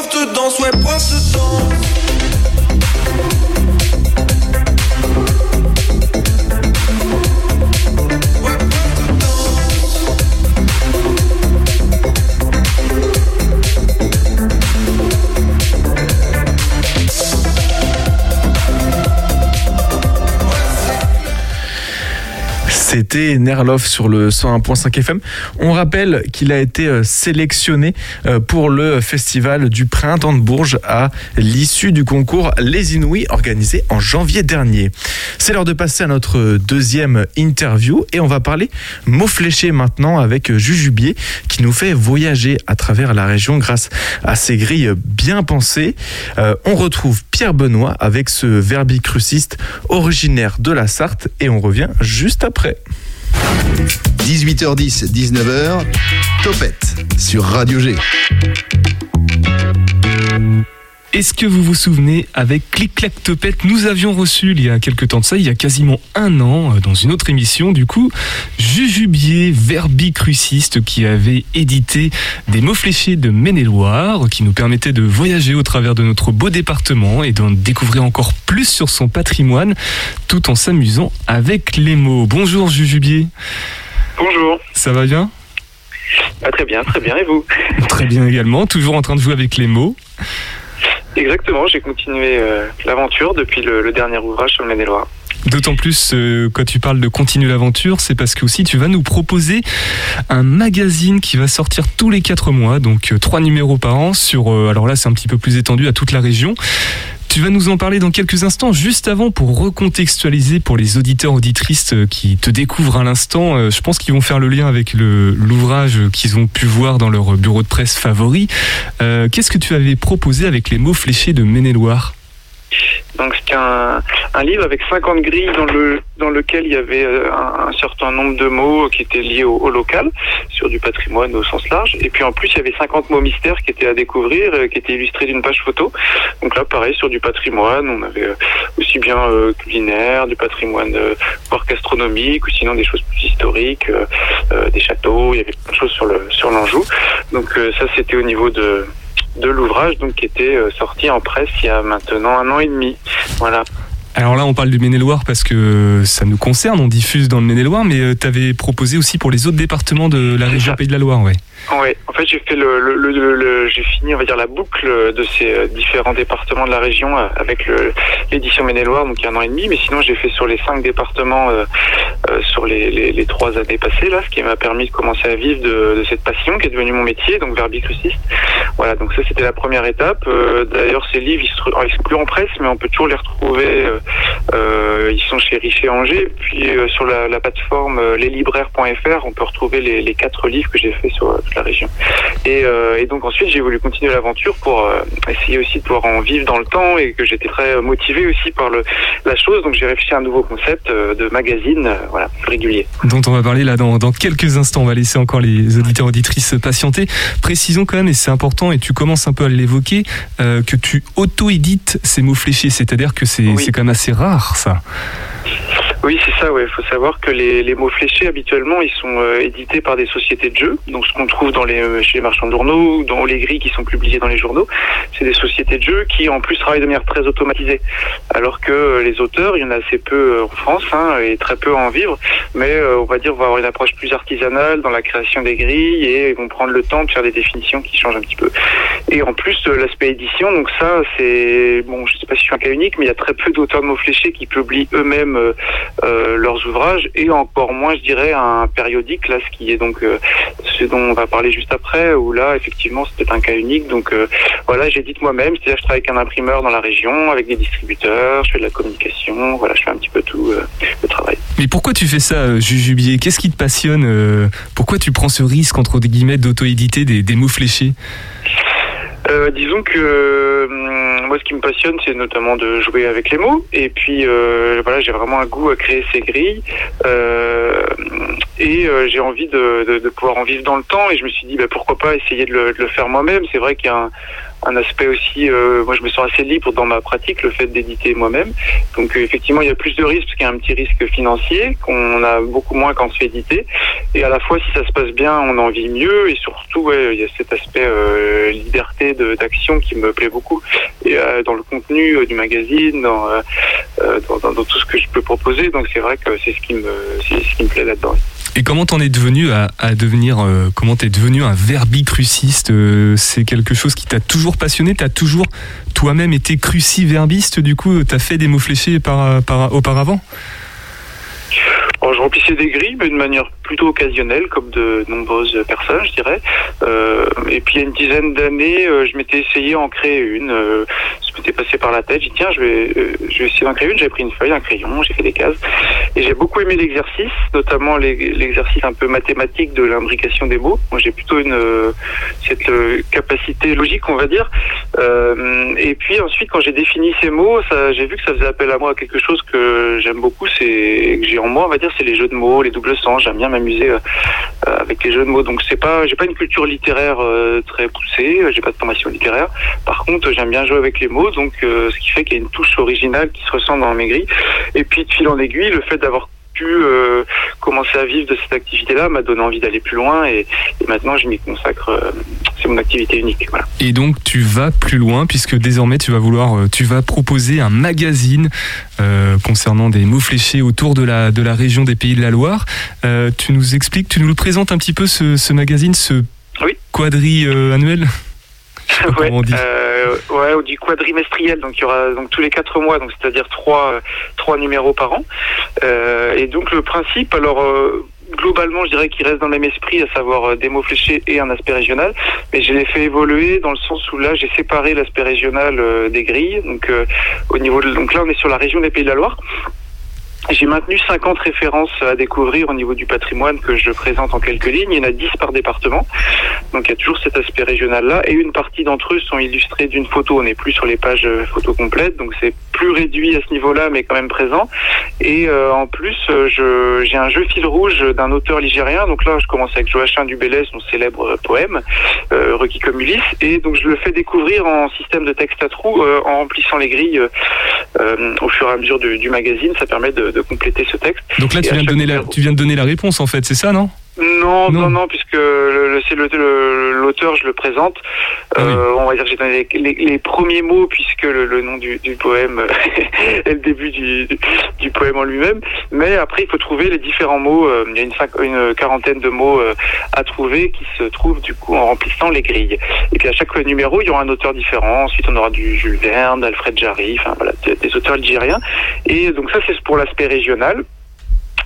Prof de danse, ouais, de danse. Nerloff sur le 101.5 FM. On rappelle qu'il a été euh, sélectionné euh, pour le festival du Printemps de Bourges à l'issue du concours Les Inouïs organisé en janvier dernier. C'est l'heure de passer à notre deuxième interview et on va parler mots fléchés maintenant avec Jujubier qui nous fait voyager à travers la région grâce à ses grilles bien pensées. Euh, on retrouve Pierre Benoît avec ce verbicruciste originaire de la Sarthe et on revient juste après. 18h10, 19h, Topette sur Radio G. Est-ce que vous vous souvenez, avec Clic Clac Topette, nous avions reçu il y a quelques temps de ça, il y a quasiment un an, euh, dans une autre émission, du coup, Jujubier, verbicruciste, qui avait édité des mots fléchés de Maine-et-Loire, qui nous permettaient de voyager au travers de notre beau département et d'en découvrir encore plus sur son patrimoine, tout en s'amusant avec les mots. Bonjour Jujubier, Bonjour. ça va bien? Ah, très bien, très bien. Et vous? Très bien également, toujours en train de jouer avec les mots. Exactement, j'ai continué euh, l'aventure depuis le, dernier ouvrage sur le Maine-et-Loire. D'autant plus euh, quand tu parles de continuer l'aventure, c'est parce que aussi tu vas nous proposer un magazine qui va sortir tous les quatre mois, donc euh, trois numéros par an sur. alors là, c'est un petit peu plus étendu à toute la région. Tu vas nous en parler dans quelques instants. Juste avant, pour recontextualiser pour les auditeurs auditrices euh, qui te découvrent à l'instant, euh, je pense qu'ils vont faire le lien avec l'ouvrage qu'ils ont pu voir dans leur bureau de presse favori. Euh, Qu'est-ce que tu avais proposé avec les mots fléchés de Maine-et-Loire? Donc c'était un, livre avec 50 grilles dans, le, dans lequel il y avait euh, un, certain nombre de mots qui étaient liés au, local, sur du patrimoine au sens large. Et puis en plus, il y avait 50 mots mystères qui étaient à découvrir, euh, qui étaient illustrés d'une page photo. Donc là, pareil, sur du patrimoine, on avait euh, aussi bien culinaire, du patrimoine euh, gastronomique, ou sinon des choses plus historiques, des châteaux, il y avait plein de choses sur le sur l'Anjou. Donc ça, c'était au niveau de de l'ouvrage donc qui était euh, sorti en presse il y a maintenant un an et demi. Voilà. Alors là, on parle du Maine-et-Loire parce que ça nous concerne, on diffuse dans le Maine-et-Loire, mais tu avais proposé aussi pour les autres départements de la région. Pays de la Loire, ouais. Ouais, en fait, j'ai fait le, le, le- le- j'ai fini, on va dire, la boucle de ces différents départements de la région euh, avec l'édition Maine-et-Loire, donc il y a un an et demi. Mais sinon, j'ai fait sur les cinq départements euh, euh, sur les, les, les trois années passées, là, ce qui m'a permis de commencer à vivre de, de cette passion qui est devenue mon métier, donc verbicruciste. Voilà, donc ça, c'était la première étape. Euh, D'ailleurs, ces livres, ils, se, ils sont plus en presse, mais on peut toujours les retrouver. euh, euh, ils sont chez Richer Angers. Puis sur la, la plateforme leslibraires.fr, on peut retrouver les, les quatre livres que j'ai fait sur toute la région. Et, euh, et donc ensuite, j'ai voulu continuer l'aventure pour euh, essayer aussi de pouvoir en vivre dans le temps et que j'étais très motivé aussi par le, la chose. Donc j'ai réfléchi à un nouveau concept euh, de magazine, voilà, régulier. Dont on va parler là dans, dans quelques instants. On va laisser encore les auditeurs auditrices patienter. Précisons quand même, et c'est important, et tu commences un peu à l'évoquer, euh, que tu auto-édites ces mots fléchés. C'est-à-dire que c'est Oui. c'est quand même assez rare, ça. Oui, c'est ça, ouais. Il faut savoir que les, les mots fléchés, habituellement, ils sont euh, édités par des sociétés de jeux. Donc, ce qu'on trouve dans les, euh, chez les marchands de journaux, ou dans les grilles qui sont publiées dans les journaux, c'est des sociétés de jeux qui, en plus, travaillent de manière très automatisée. Alors que euh, les auteurs, il y en a assez peu euh, en France, hein, et très peu à en vivre. Mais, euh, on va dire, on va avoir une approche plus artisanale dans la création des grilles et ils vont prendre le temps de faire des définitions qui changent un petit peu. Et en plus, l'aspect édition, donc ça, c'est, bon, je sais pas si je suis un cas unique, mais il y a très peu d'auteurs de mots fléchés qui publient eux-mêmes euh, euh, leurs ouvrages et encore moins, je dirais, un périodique, là, ce qui est donc euh, ce dont on va parler juste après, où là, effectivement, c'était un cas unique. Donc euh, voilà, j'édite moi-même, c'est-à-dire je travaille avec un imprimeur dans la région, avec des distributeurs, je fais de la communication, voilà, je fais un petit peu tout euh, le travail. Mais pourquoi tu fais ça, euh, Jujubier Qu'est-ce qui te passionne euh, Pourquoi tu prends ce risque, entre guillemets, d'auto-éditer des, des mots fléchés? Euh, disons que euh, moi, ce qui me passionne, c'est notamment de jouer avec les mots. Et puis, euh, voilà, j'ai vraiment un goût à créer ces grilles. Euh, et euh, j'ai envie de, de, de pouvoir en vivre dans le temps. Et je me suis dit, bah, pourquoi pas essayer de le, de le faire moi-même. C'est vrai qu'il y a un, un aspect aussi, euh, moi je me sens assez libre dans ma pratique, le fait d'éditer moi-même. Donc euh, effectivement, il y a plus de risques parce qu'il y a un petit risque financier qu'on a beaucoup moins quand on se fait éditer. Et à la fois, si ça se passe bien, on en vit mieux. Et surtout, ouais, il y a cet aspect euh, liberté d'action qui me plaît beaucoup. Et euh, dans le contenu euh, du magazine, dans, dans, dans- dans tout ce que je peux proposer. Donc c'est vrai que c'est ce qui me, ce qui me plaît là-dedans. Et comment t'en es devenu à, devenir, euh, comment t'es devenu un verbicruciste euh, C'est quelque chose qui t'a toujours passionné T'as toujours toi-même été cruciverbiste Du coup, t'as fait des mots fléchés par, par- auparavant? Je remplissais des grilles, mais de manière plutôt occasionnelle, comme de nombreuses personnes, je dirais. Euh, et puis, il y a une dizaine d'années, euh, je m'étais essayé à en créer une. Euh, ça m'était passé par la tête. J'ai dit, tiens, je vais, euh, je essayer d'en créer une. J'ai pris une feuille, un crayon, j'ai fait des cases. Et j'ai beaucoup aimé l'exercice, notamment l'exercice un peu mathématique de l'imbrication des mots. Moi, j'ai plutôt une, euh, cette euh, capacité logique, on va dire. Et puis ensuite, quand j'ai défini ces mots, j'ai vu que ça faisait appel à moi à quelque chose que j'aime beaucoup, c'est que j'ai en moi, on va dire, c'est les jeux de mots, les doubles sens. J'aime bien m'amuser avec les jeux de mots. Donc c'est pas, j'ai pas une culture littéraire très poussée, j'ai pas de formation littéraire. Par contre, j'aime bien jouer avec les mots, donc euh, ce qui fait qu'il y a une touche originale qui se ressent dans grilles. Et puis de fil en aiguille, le fait d'avoir pu euh, commencer à vivre de cette activité-là m'a donné envie d'aller plus loin et, et maintenant je m'y consacre. euh, c'est mon activité unique. Voilà. Et donc tu vas plus loin puisque désormais tu vas vouloir, tu vas proposer un magazine euh, concernant des mots fléchés autour de la de la région des Pays de la Loire. Tu nous expliques, tu nous le présentes un petit peu ce, ce magazine, ce Oui. quadri annuel? Ouais, on dit. euh, ouais, ou du quadrimestriel, donc il y aura donc tous les quatre mois, donc c'est-à-dire trois euh, trois numéros par an. Euh, et donc le principe, alors euh, globalement, je dirais qu'il reste dans le même esprit, à savoir euh, des mots fléchés et un aspect régional, mais je l'ai fait évoluer dans le sens où là j'ai séparé l'aspect régional euh, des grilles. Donc euh, au niveau de, donc là on est sur la région des Pays de la Loire. J'ai maintenu 50 références à découvrir au niveau du patrimoine que je présente en quelques lignes. Il y en a 10 par département. Donc il y a toujours cet aspect régional-là. Et une partie d'entre eux sont illustrés d'une photo. On n'est plus sur les pages euh, photos complètes. Donc c'est plus réduit à ce niveau-là, mais quand même présent. Et euh, en plus, euh, je, j'ai un jeu fil rouge d'un auteur ligérien. Donc là, je commence avec Joachim Dubélès, son célèbre euh, poème, euh, Requis comme Ulysse. Et donc je le fais découvrir en système de texte à trous, euh, en remplissant les grilles euh, au fur et à mesure du, du magazine. Ça permet de, de compléter ce texte. Donc là tu viens de donner la, tu viens de donner la réponse en fait, c'est ça non? Non, Non. non, non, puisque le, le- c'est le- le- l'auteur, je le présente. Ah oui. Euh, On va dire que j'ai donné les, les- les premiers mots, puisque le, le nom du, du poème est le début du, du poème en lui-même. Mais après, il faut trouver les différents mots. Euh, Il y a une, cinq- une quarantaine de mots euh, à trouver qui se trouvent du coup en remplissant les grilles. Et puis à chaque numéro, il y aura un auteur différent. Ensuite, on aura du Jules Verne, d'Alfred Jarry, enfin voilà, des, des auteurs algériens. Et donc ça, c'est pour l'aspect régional.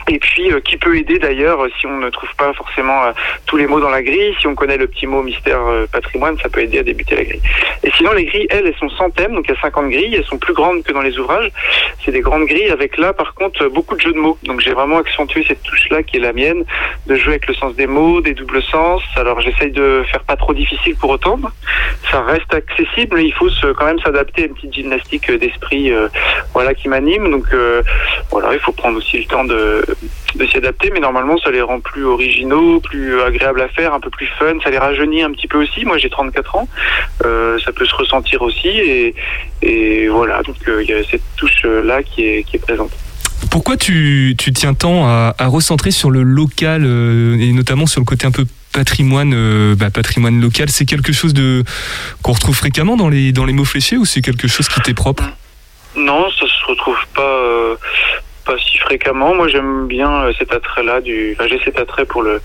Et puis, euh, qui peut aider d'ailleurs euh, si on ne trouve pas forcément euh, tous les mots dans la grille, si on connaît le petit mot mystère euh, patrimoine, ça peut aider à débuter la grille. Et sinon, les grilles, elles, elles sont sans thème, donc il y a 50 grilles, elles sont plus grandes que dans les ouvrages. C'est des grandes grilles avec là, par contre, beaucoup de jeux de mots. Donc j'ai vraiment accentué cette touche-là qui est la mienne, de jouer avec le sens des mots, des doubles sens. Alors j'essaye de faire pas trop difficile pour autant. Ça reste accessible, mais il faut quand même s'adapter à une petite gymnastique d'esprit, voilà, qui m'anime. Donc voilà, il faut prendre aussi le temps de de s'y adapter, mais normalement ça les rend plus originaux, plus agréables à faire, un peu plus fun, ça les rajeunit un petit peu aussi. Moi j'ai 34 ans, euh, ça peut se ressentir aussi, et, et voilà, donc euh, il y a cette touche là qui est, qui est présente. Pourquoi tu, tu tiens tant à, à recentrer sur le local euh, et notamment sur le côté un peu patrimoine, bah, patrimoine local? C'est quelque chose de qu'on retrouve fréquemment dans les dans les mots fléchés ou c'est quelque chose qui t'est propre? Non, ça se retrouve pas pas si fréquemment. Moi, j'aime bien euh, cet attrait-là. Du, j'ai cet attrait pour le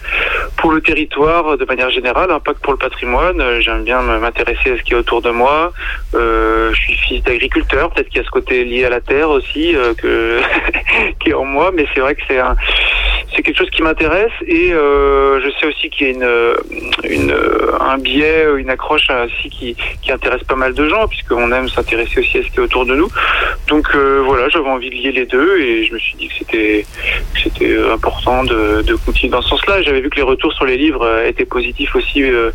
pour le territoire euh, de manière générale, hein, pas que pour le patrimoine. Euh, J'aime bien m'intéresser à ce qui est autour de moi. Je suis fils d'agriculteur, peut-être qu'il y a ce côté lié à la terre aussi que qui est en moi, mais c'est vrai que c'est un c'est quelque chose qui m'intéresse et je sais aussi qu'il y a une, une un biais, une accroche ainsi qui qui intéresse pas mal de gens puisqu'on aime s'intéresser aussi à ce qui est autour de nous. Donc voilà, j'avais envie de lier les deux et je me suis dit que c'était euh, important de, de continuer dans ce sens-là. J'avais vu que les retours sur les livres euh, étaient positifs aussi euh,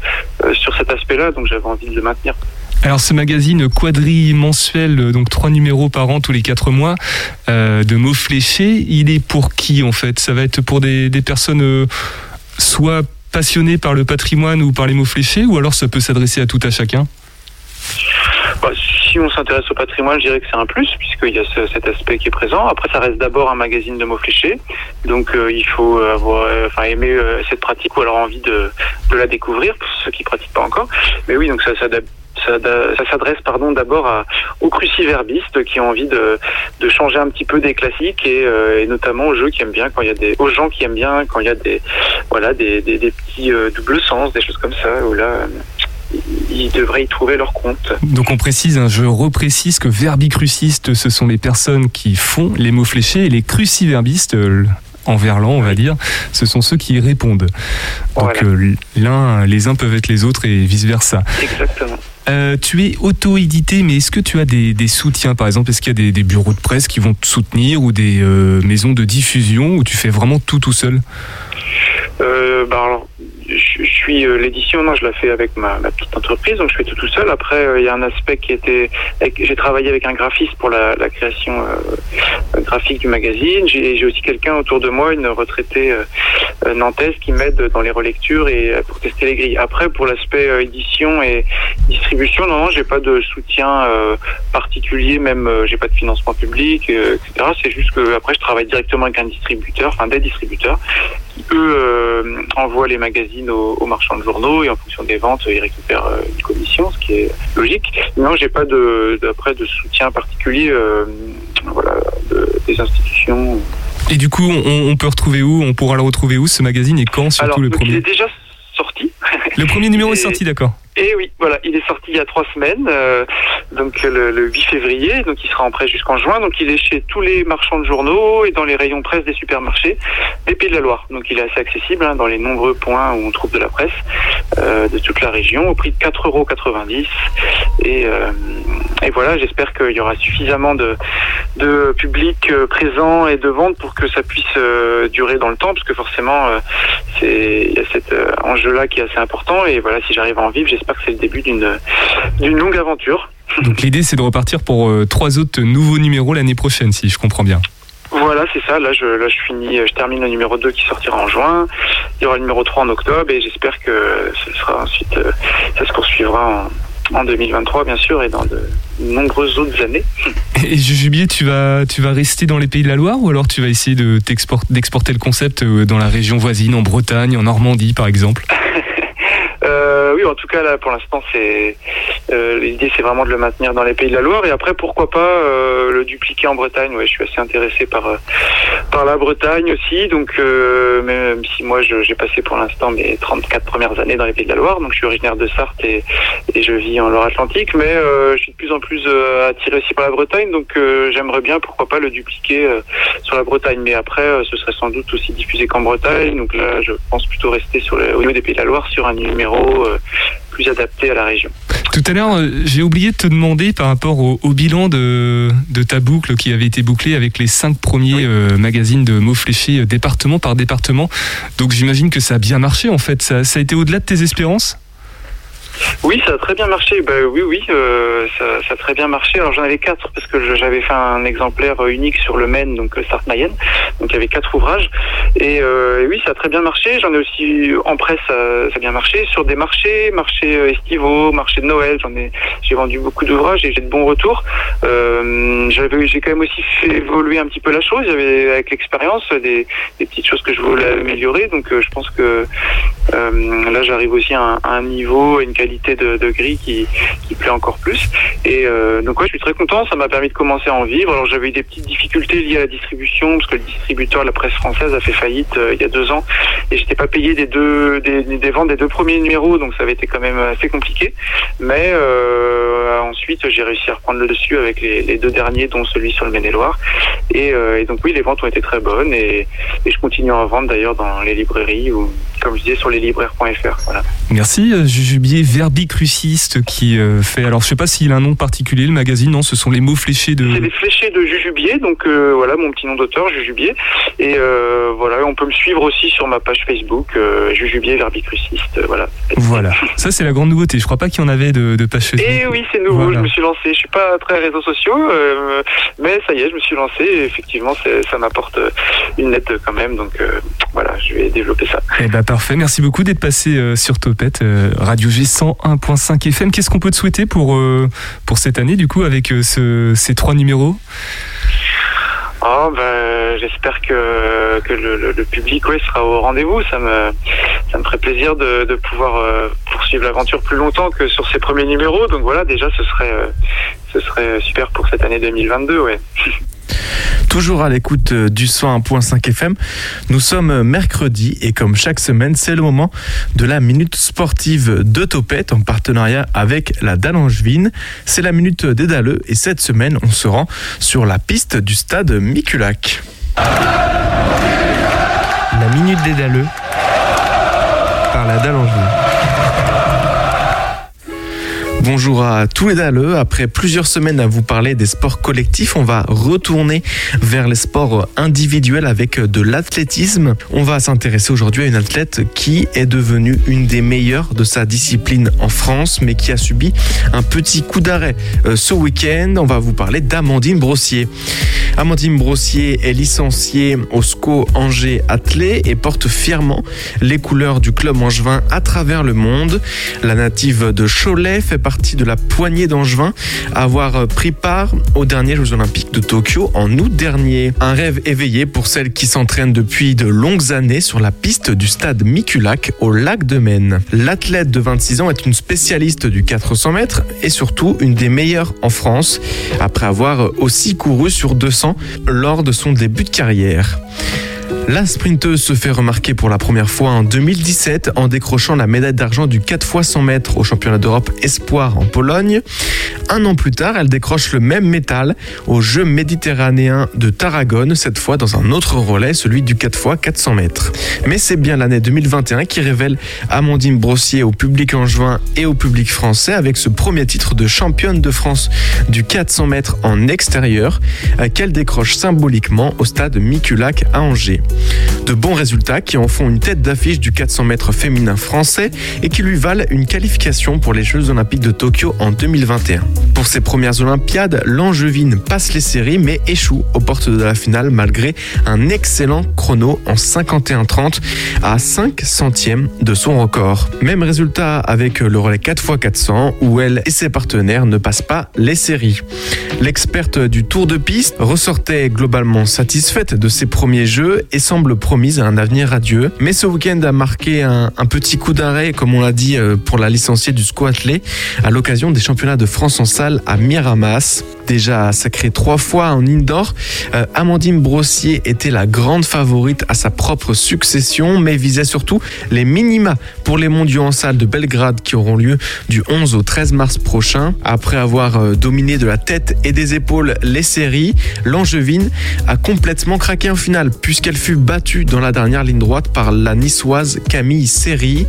sur cet aspect-là, donc j'avais envie de le maintenir. Alors ce magazine quadri-mensuel, euh, donc trois numéros par an tous les quatre mois, euh, de mots fléchés, il est pour qui en fait? Ça va être pour des, des personnes euh, soit passionnées par le patrimoine ou par les mots fléchés, ou alors ça peut s'adresser à tout à chacun? Bah, si on s'intéresse au patrimoine, je dirais que c'est un plus, puisqu'il y a ce- cet aspect qui est présent. Après, ça reste d'abord un magazine de mots fléchés, donc euh, il faut avoir, euh, enfin, aimer euh, cette pratique ou alors envie de, la découvrir, pour ceux qui pratiquent pas encore. Mais oui, donc ça s'adresse pardon d'abord aux cruciverbistes qui ont envie de, changer un petit peu des classiques et, notamment aux jeux qui aiment bien quand il y a aux gens qui aiment bien quand il y a des voilà des, petits doubles sens des choses comme ça où là ils devraient y trouver leur compte. Donc on précise, hein, je reprécise que verbicrucistes, ce sont les personnes qui font les mots fléchés et les cruciverbistes, euh, en verlan on va dire, ce sont ceux qui y répondent. Donc euh, l'un, les uns peuvent être les autres et vice versa. Exactement. Euh, tu es auto-édité, mais est-ce que tu as des, des soutiens Par exemple, est-ce qu'il y a des, des bureaux de presse qui vont te soutenir ou des euh, maisons de diffusion où tu fais vraiment tout tout seul? Euh, bah je, suis euh, l'édition, non, je la fais avec ma, petite entreprise, donc je fais tout tout seul. Après, euh, il y a un aspect qui était, j'ai travaillé avec un graphiste pour la, création euh, graphique du magazine. J'ai aussi quelqu'un autour de moi, une retraitée nantaise, qui m'aide dans les relectures et pour tester les grilles. Après, pour l'aspect édition et distribution, non, non, j'ai pas de soutien particulier, même j'ai pas de financement public, etc. C'est juste que après, je travaille directement avec un distributeur, enfin des distributeurs qui eux euh, envoient les magazines aux, aux marchands de journaux et en fonction des ventes ils récupèrent euh, une commission ce qui est logique non j'ai pas de d'après de soutien particulier euh, voilà de- des institutions Et du coup, on, on peut retrouver où On pourra le retrouver où ce magazine et quand Surtout alors le donc, il premier. est déjà sorti Le premier numéro est sorti, d'accord. Et oui, voilà, il est sorti il y a trois semaines, euh, donc le, le 8 février, donc il sera en presse jusqu'en juin, donc il est chez tous les marchands de journaux et dans les rayons presse des supermarchés des Pays de la Loire. Donc il est assez accessible hein, dans les nombreux points où on trouve de la presse euh, de toute la région au prix de 4,90 euros. Et, euh, et voilà, j'espère qu'il y aura suffisamment de, de public euh, présent et de vente pour que ça puisse euh, durer dans le temps, parce que forcément, c'est il y a cet enjeu-là qui est assez important. Et voilà, si j'arrive à en vivre, j'espère que c'est le début d'une longue aventure. Donc l'idée, c'est de repartir pour euh, trois autres nouveaux numéros l'année prochaine, si je comprends bien. Voilà, c'est ça. Là, je, là, je finis, je termine le numéro 2 qui sortira en juin. Il y aura le numéro 3 en octobre et j'espère que ce sera ensuite, euh, ça se poursuivra en, en 2023, bien sûr, et dans de nombreuses autres années. Et Jujubier, tu vas, tu vas rester dans les Pays de la Loire ou alors tu vas essayer de d'exporter le concept euh, dans la région voisine, en Bretagne, en Normandie par exemple? Euh, oui, en tout cas, là, pour l'instant, c'est euh, l'idée, c'est vraiment de le maintenir dans les Pays de la Loire. Et après, pourquoi pas euh, le dupliquer en Bretagne Ouais, je suis assez intéressé par euh, par la Bretagne aussi. Donc, euh, même si moi, j'ai passé pour l'instant mes 34 premières années dans les Pays de la Loire, donc je suis originaire de Sarthe et, et je vis en Loire-Atlantique, mais euh, je suis de plus en plus attiré aussi par la Bretagne. Donc, j'aimerais bien, pourquoi pas, le dupliquer sur la Bretagne. Mais après, ce serait sans doute aussi diffusé qu'en Bretagne. Donc là, je pense plutôt rester sur au niveau des Pays de la Loire sur un numéro euh, plus adapté à la région. Tout à l'heure, euh, j'ai oublié de te demander par rapport au, au bilan de, de ta boucle qui avait été bouclée avec les cinq premiers euh, magazines de mots fléchés département par département. Donc j'imagine que ça a bien marché en fait. Ça, ça a été au-delà de tes espérances? Oui, ça a très bien marché. Bah, oui, oui, euh, ça, a très bien marché. Alors j'en avais quatre parce que j'avais fait un exemplaire euh, unique sur le Maine, donc euh, Sarthe-Mayenne. Donc il y avait quatre ouvrages. Et, oui, ça a très bien marché. J'en ai aussi en presse, ça, a bien marché. Sur des marchés, marchés estivaux, marchés de Noël, j'en ai, vendu beaucoup d'ouvrages et j'ai de bons retours. J'ai quand même aussi fait évoluer un petit peu la chose. Il y avait avec l'expérience des, petites choses que je voulais améliorer. Donc je pense que là, j'arrive aussi à un, à un niveau, à une qualité de, grille qui, plaît encore plus. Et euh, donc, ouais, je suis très content. Ça m'a permis de commencer à en vivre. Alors, j'avais eu des petites difficultés liées à la distribution parce que le distributeur de la presse française a fait faillite euh, il y a deux ans et j'étais pas payé des deux des, ventes des deux premiers numéros, donc ça avait été quand même assez compliqué. Mais euh, ensuite, j'ai réussi à reprendre le dessus avec les, deux derniers, dont celui sur le Maine-et-Loire. Et, donc, oui, les ventes ont été très bonnes et, je continue à en vendre d'ailleurs dans les librairies ou, comme je disais, sur leslibraires.fr. Voilà. Merci Jujubier verbicruciste qui euh, fait. Alors je sais pas s'il a un nom particulier le magazine. Non, ce sont les mots fléchés de. C'est les fléchés de Jujubier, donc euh, voilà mon petit nom d'auteur, Jujubier. Et euh, voilà, on peut me suivre aussi sur ma page Facebook, Jujubier verbicruciste. voilà. Voilà. Ça c'est la grande nouveauté. Je crois pas qu'il y en avait de, de page Facebook. Et oui, c'est nouveau, Voilà. je me suis lancé. Je suis pas très réseaux sociaux, mais ça y est, je me suis lancé. Et effectivement, ça m'apporte une aide quand même. Donc voilà, je vais développer ça. Eh ben parfait. Merci beaucoup d'être passé sur Topette Radio G 100. 101.5 FM. Qu'est-ce qu'on peut te souhaiter pour, euh, pour cette année, du coup, avec euh, ce- ces trois numéros? Oh, ben, j'espère que, que le, public ouais, sera au rendez-vous. Ça me, ça me ferait plaisir de, de pouvoir euh, poursuivre l'aventure plus longtemps que sur ces premiers numéros. Donc voilà, déjà, ce serait, ce serait super pour cette année 2022. Ouais. Toujours à l'écoute euh, du 101.5 FM. Nous sommes mercredi et comme chaque semaine, c'est le moment de la minute sportive de Topette en partenariat avec la Dallangevine. C'est la minute des Dalleux et cette semaine, on se rend sur la piste du stade Miculac. La minute des Dalleux par la Dalle Bonjour à tous les Dalleux. Après plusieurs semaines à vous parler des sports collectifs, on va retourner vers les sports individuels avec de l'athlétisme. On va s'intéresser aujourd'hui à une athlète qui est devenue une des meilleures de sa discipline en France, mais qui a subi un petit coup d'arrêt Euh, ce week-end. On va vous parler d'Amandine Brossier. Amandine Brossier est licenciée au SCO Angers Athlé et porte fièrement les couleurs du club angevin à travers le monde. La native de Cholet fait partie de la poignée d'angevins à avoir pris part aux derniers Jeux Olympiques de Tokyo en août dernier. Un rêve éveillé pour celle qui s'entraîne depuis de longues années sur la piste du stade Miculac au lac de Maine. L'athlète de 26 ans est une spécialiste du 400 mètres et surtout une des meilleures en France après avoir aussi couru sur 200 lors de son début de carrière. La sprinteuse se fait remarquer pour la première fois en 2017 en décrochant la médaille d'argent du 4 x 100 mètres au championnat d'Europe Espoir en Pologne. Un an plus tard, elle décroche le même métal aux Jeux méditerranéens de Tarragone, cette fois dans un autre relais, celui du 4 x 400 mètres. Mais c'est bien l'année 2021 qui révèle Amandine Brossier au public angevin et au public français avec ce premier titre de championne de France du 400 mètres en extérieur euh, qu'elle décroche symboliquement au stade Miculac à Angers. De bons résultats qui en font une tête d'affiche du 400 mètres féminin français et qui lui valent une qualification pour les Jeux Olympiques de Tokyo en 2021. Pour ses premières Olympiades, l'Angevine passe les séries mais échoue aux portes de la finale malgré un excellent chrono en 51-30 à 5 centièmes de son record. Même résultat avec le relais 4x400 où elle et ses partenaires ne passent pas les séries. L'experte du Tour de piste ressortait globalement satisfaite de ses premiers jeux et semble promise à un avenir radieux. Mais ce week-end a marqué un, petit coup d'arrêt, comme on l'a dit, euh, pour la licenciée du squathlé à l'occasion des championnats de France en salle à Miramas. Déjà sacrée trois fois en indoor, euh, Amandine Brossier était la grande favorite à sa propre succession, mais visait surtout les minima pour les mondiaux en salle de Belgrade qui auront lieu du 11 au 13 mars prochain. Après avoir euh, dominé de la tête et des épaules les séries, l'Angevine a complètement craqué en finale puisqu'elle fut battue dans la dernière ligne droite par la niçoise Camille Seri.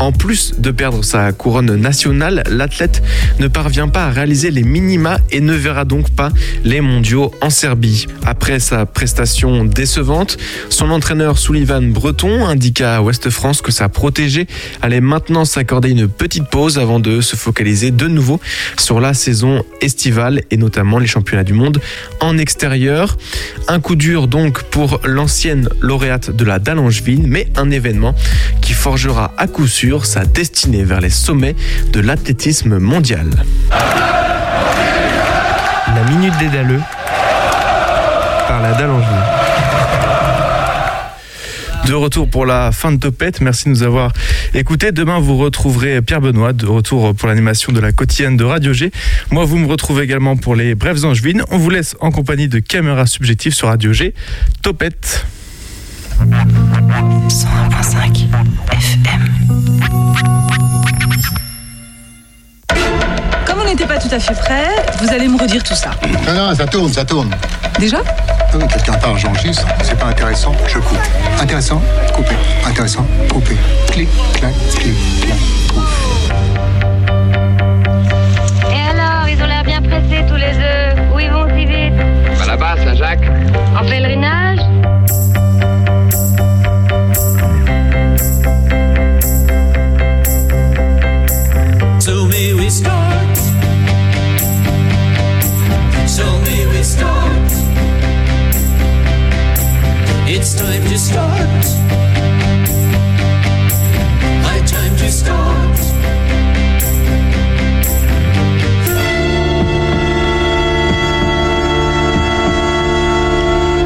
En plus de perdre sa couronne nationale, l'athlète ne parvient pas à réaliser les minima et ne verra donc pas les mondiaux en Serbie. Après sa prestation décevante, son entraîneur Sullivan Breton indiqua à Ouest France que sa protégée allait maintenant s'accorder une petite pause avant de se focaliser de nouveau sur la saison estivale et notamment les championnats du monde en extérieur. Un coup dur donc pour l'ancienne lauréate de la Dallangevine, mais un événement qui forgera à coup sûr sa destinée vers les sommets de l'athlétisme mondial. La minute des Dalleux par la Dalle De retour pour la fin de Topette. Merci de nous avoir écoutés. Demain, vous retrouverez Pierre Benoît de retour pour l'animation de la quotidienne de Radio G. Moi, vous me retrouvez également pour les Brèves Angevines. On vous laisse en compagnie de Caméra Subjective sur Radio G. Topette. 101.5 FM. N'était pas tout à fait prêt, vous allez me redire tout ça. Non, non, ça tourne, ça tourne. Déjà Ah oui, Quelqu'un parle, j'enregistre. C'est pas intéressant, je coupe. Intéressant, coupé. Intéressant, coupé. Clic, clac, clic, clac, pouf. Et alors, ils ont l'air bien pressés tous les deux. Où ils vont si vite? La base, Saint-Jacques. En pèlerinage?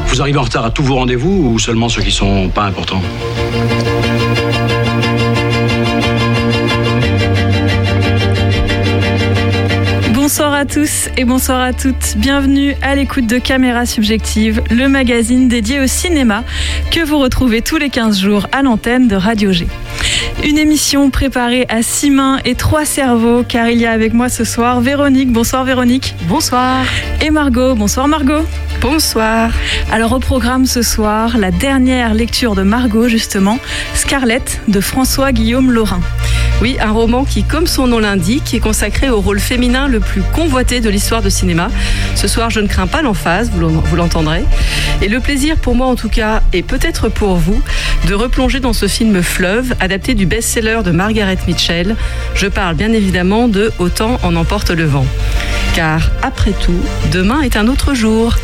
Vous arrivez en retard à tous vos rendez-vous ou seulement ceux qui sont pas importants? Bonsoir à tous et bonsoir à toutes. Bienvenue à l'écoute de Caméra Subjective, le magazine dédié au cinéma que vous retrouvez tous les 15 jours à l'antenne de Radio G. Une émission préparée à six mains et trois cerveaux, car il y a avec moi ce soir Véronique. Bonsoir Véronique. Bonsoir. Et Margot. Bonsoir Margot. Bonsoir. Alors au programme ce soir, la dernière lecture de Margot justement, Scarlett de François Guillaume Laurin. Oui, un roman qui, comme son nom l'indique, est consacré au rôle féminin le plus convoité de l'histoire de cinéma. Ce soir, je ne crains pas l'emphase, vous l'en- vous l'entendrez. Et le plaisir pour moi, en tout cas, et peut-être pour vous, de replonger dans ce film Fleuve, adapté du best-seller de Margaret Mitchell. Je parle bien évidemment de Autant en emporte le vent. Car, après tout, demain est un autre jour.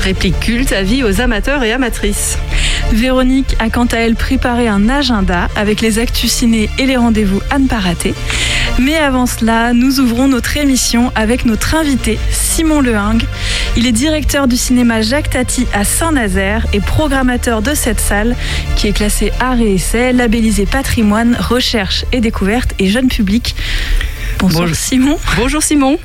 Réplique culte à vie aux amateurs et amatrices. Véronique a quant à elle préparé un agenda avec les actus ciné et les rendez-vous à ne pas rater. Mais avant cela, nous ouvrons notre émission avec notre invité, Simon Lehing. Il est directeur du cinéma Jacques Tati à Saint-Nazaire et programmateur de cette salle qui est classée art et essai, labellisée patrimoine, recherche et découverte et jeune public. Bonjour. Simon. Bonjour Simon.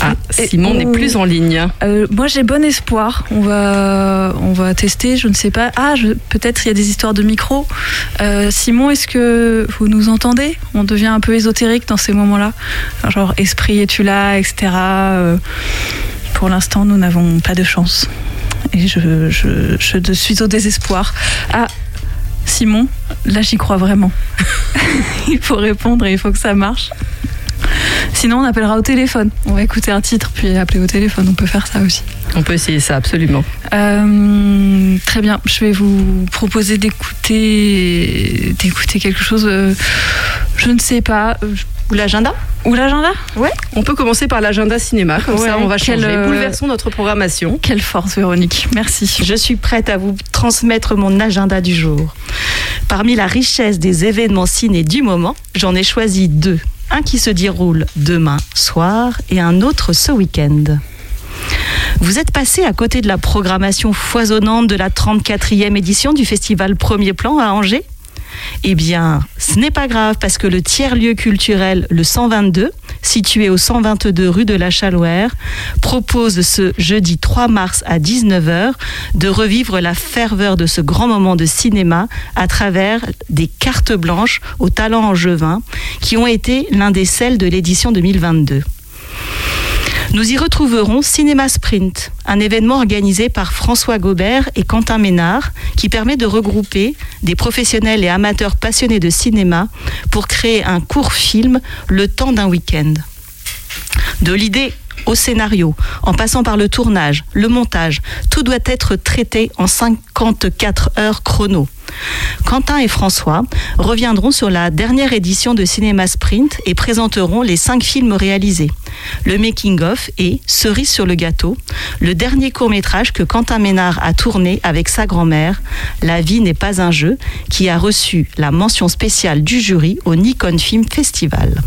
Ah, Simon n'est plus en ligne. Euh, moi j'ai bon espoir. On va, on va tester, je ne sais pas. Ah, peut-être il y a des histoires de micro. Euh, Simon, est-ce que vous nous entendez? On devient un peu ésotérique dans ces moments-là. Genre, esprit, es-tu là, etc. Euh, pour l'instant, nous n'avons pas de chance. Et je, je, je suis au désespoir. Ah, Simon, là j'y crois vraiment. il faut répondre et il faut que ça marche. Sinon, on appellera au téléphone. On va écouter un titre puis appeler au téléphone. On peut faire ça aussi. On peut essayer ça, absolument. Euh, très bien. Je vais vous proposer d'écouter, d'écouter quelque chose. euh, je ne sais pas. Ou l'agenda? Ou l'agenda? Ouais. On peut commencer par l'agenda cinéma, comme Ouais, ça on va changer. euh, Bouleversons notre programmation. Quelle force, Véronique. Merci. Je suis prête à vous transmettre mon agenda du jour. Parmi la richesse des événements ciné du moment, j'en ai choisi deux. Un qui se déroule demain soir et un autre ce week-end. Vous êtes passé à côté de la programmation foisonnante de la 34e édition du festival Premier Plan à Angers? Eh bien, ce n'est pas grave parce que le tiers-lieu culturel, le 122, situé au 122 rue de la Chalouère, propose ce jeudi 3 mars à 19h de revivre la ferveur de ce grand moment de cinéma à travers des cartes blanches aux talents angevins qui ont été l'un des celles de l'édition 2022. Nous y retrouverons Cinéma Sprint, un événement organisé par François Gobert et Quentin Ménard qui permet de regrouper des professionnels et amateurs passionnés de cinéma pour créer un court film le temps d'un week-end. De l'idée au scénario, en passant par le tournage, le montage, tout doit être traité en 54 heures chrono. Quentin et François reviendront sur la dernière édition de Cinéma Sprint et présenteront les cinq films réalisés. Le making-of et, cerise sur le gâteau, le dernier court-métrage que Quentin Ménard a tourné avec sa grand-mère, La vie n'est pas un jeu, qui a reçu la mention spéciale du jury au Nikon Film Festival.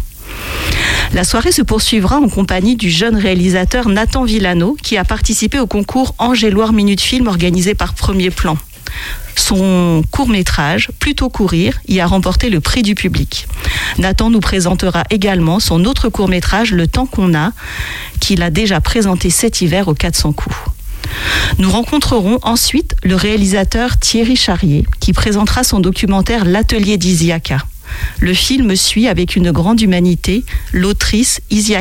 La soirée se poursuivra en compagnie du jeune réalisateur Nathan Villano qui a participé au concours Angéloire Minute Film organisé par Premier Plan. Son court-métrage, Plutôt courir, y a remporté le prix du public. Nathan nous présentera également son autre court-métrage, Le temps qu'on a, qu'il a déjà présenté cet hiver au 400 coups. Nous rencontrerons ensuite le réalisateur Thierry Charrier qui présentera son documentaire L'atelier d'Isiaka. Le film suit avec une grande humanité l'autrice Isia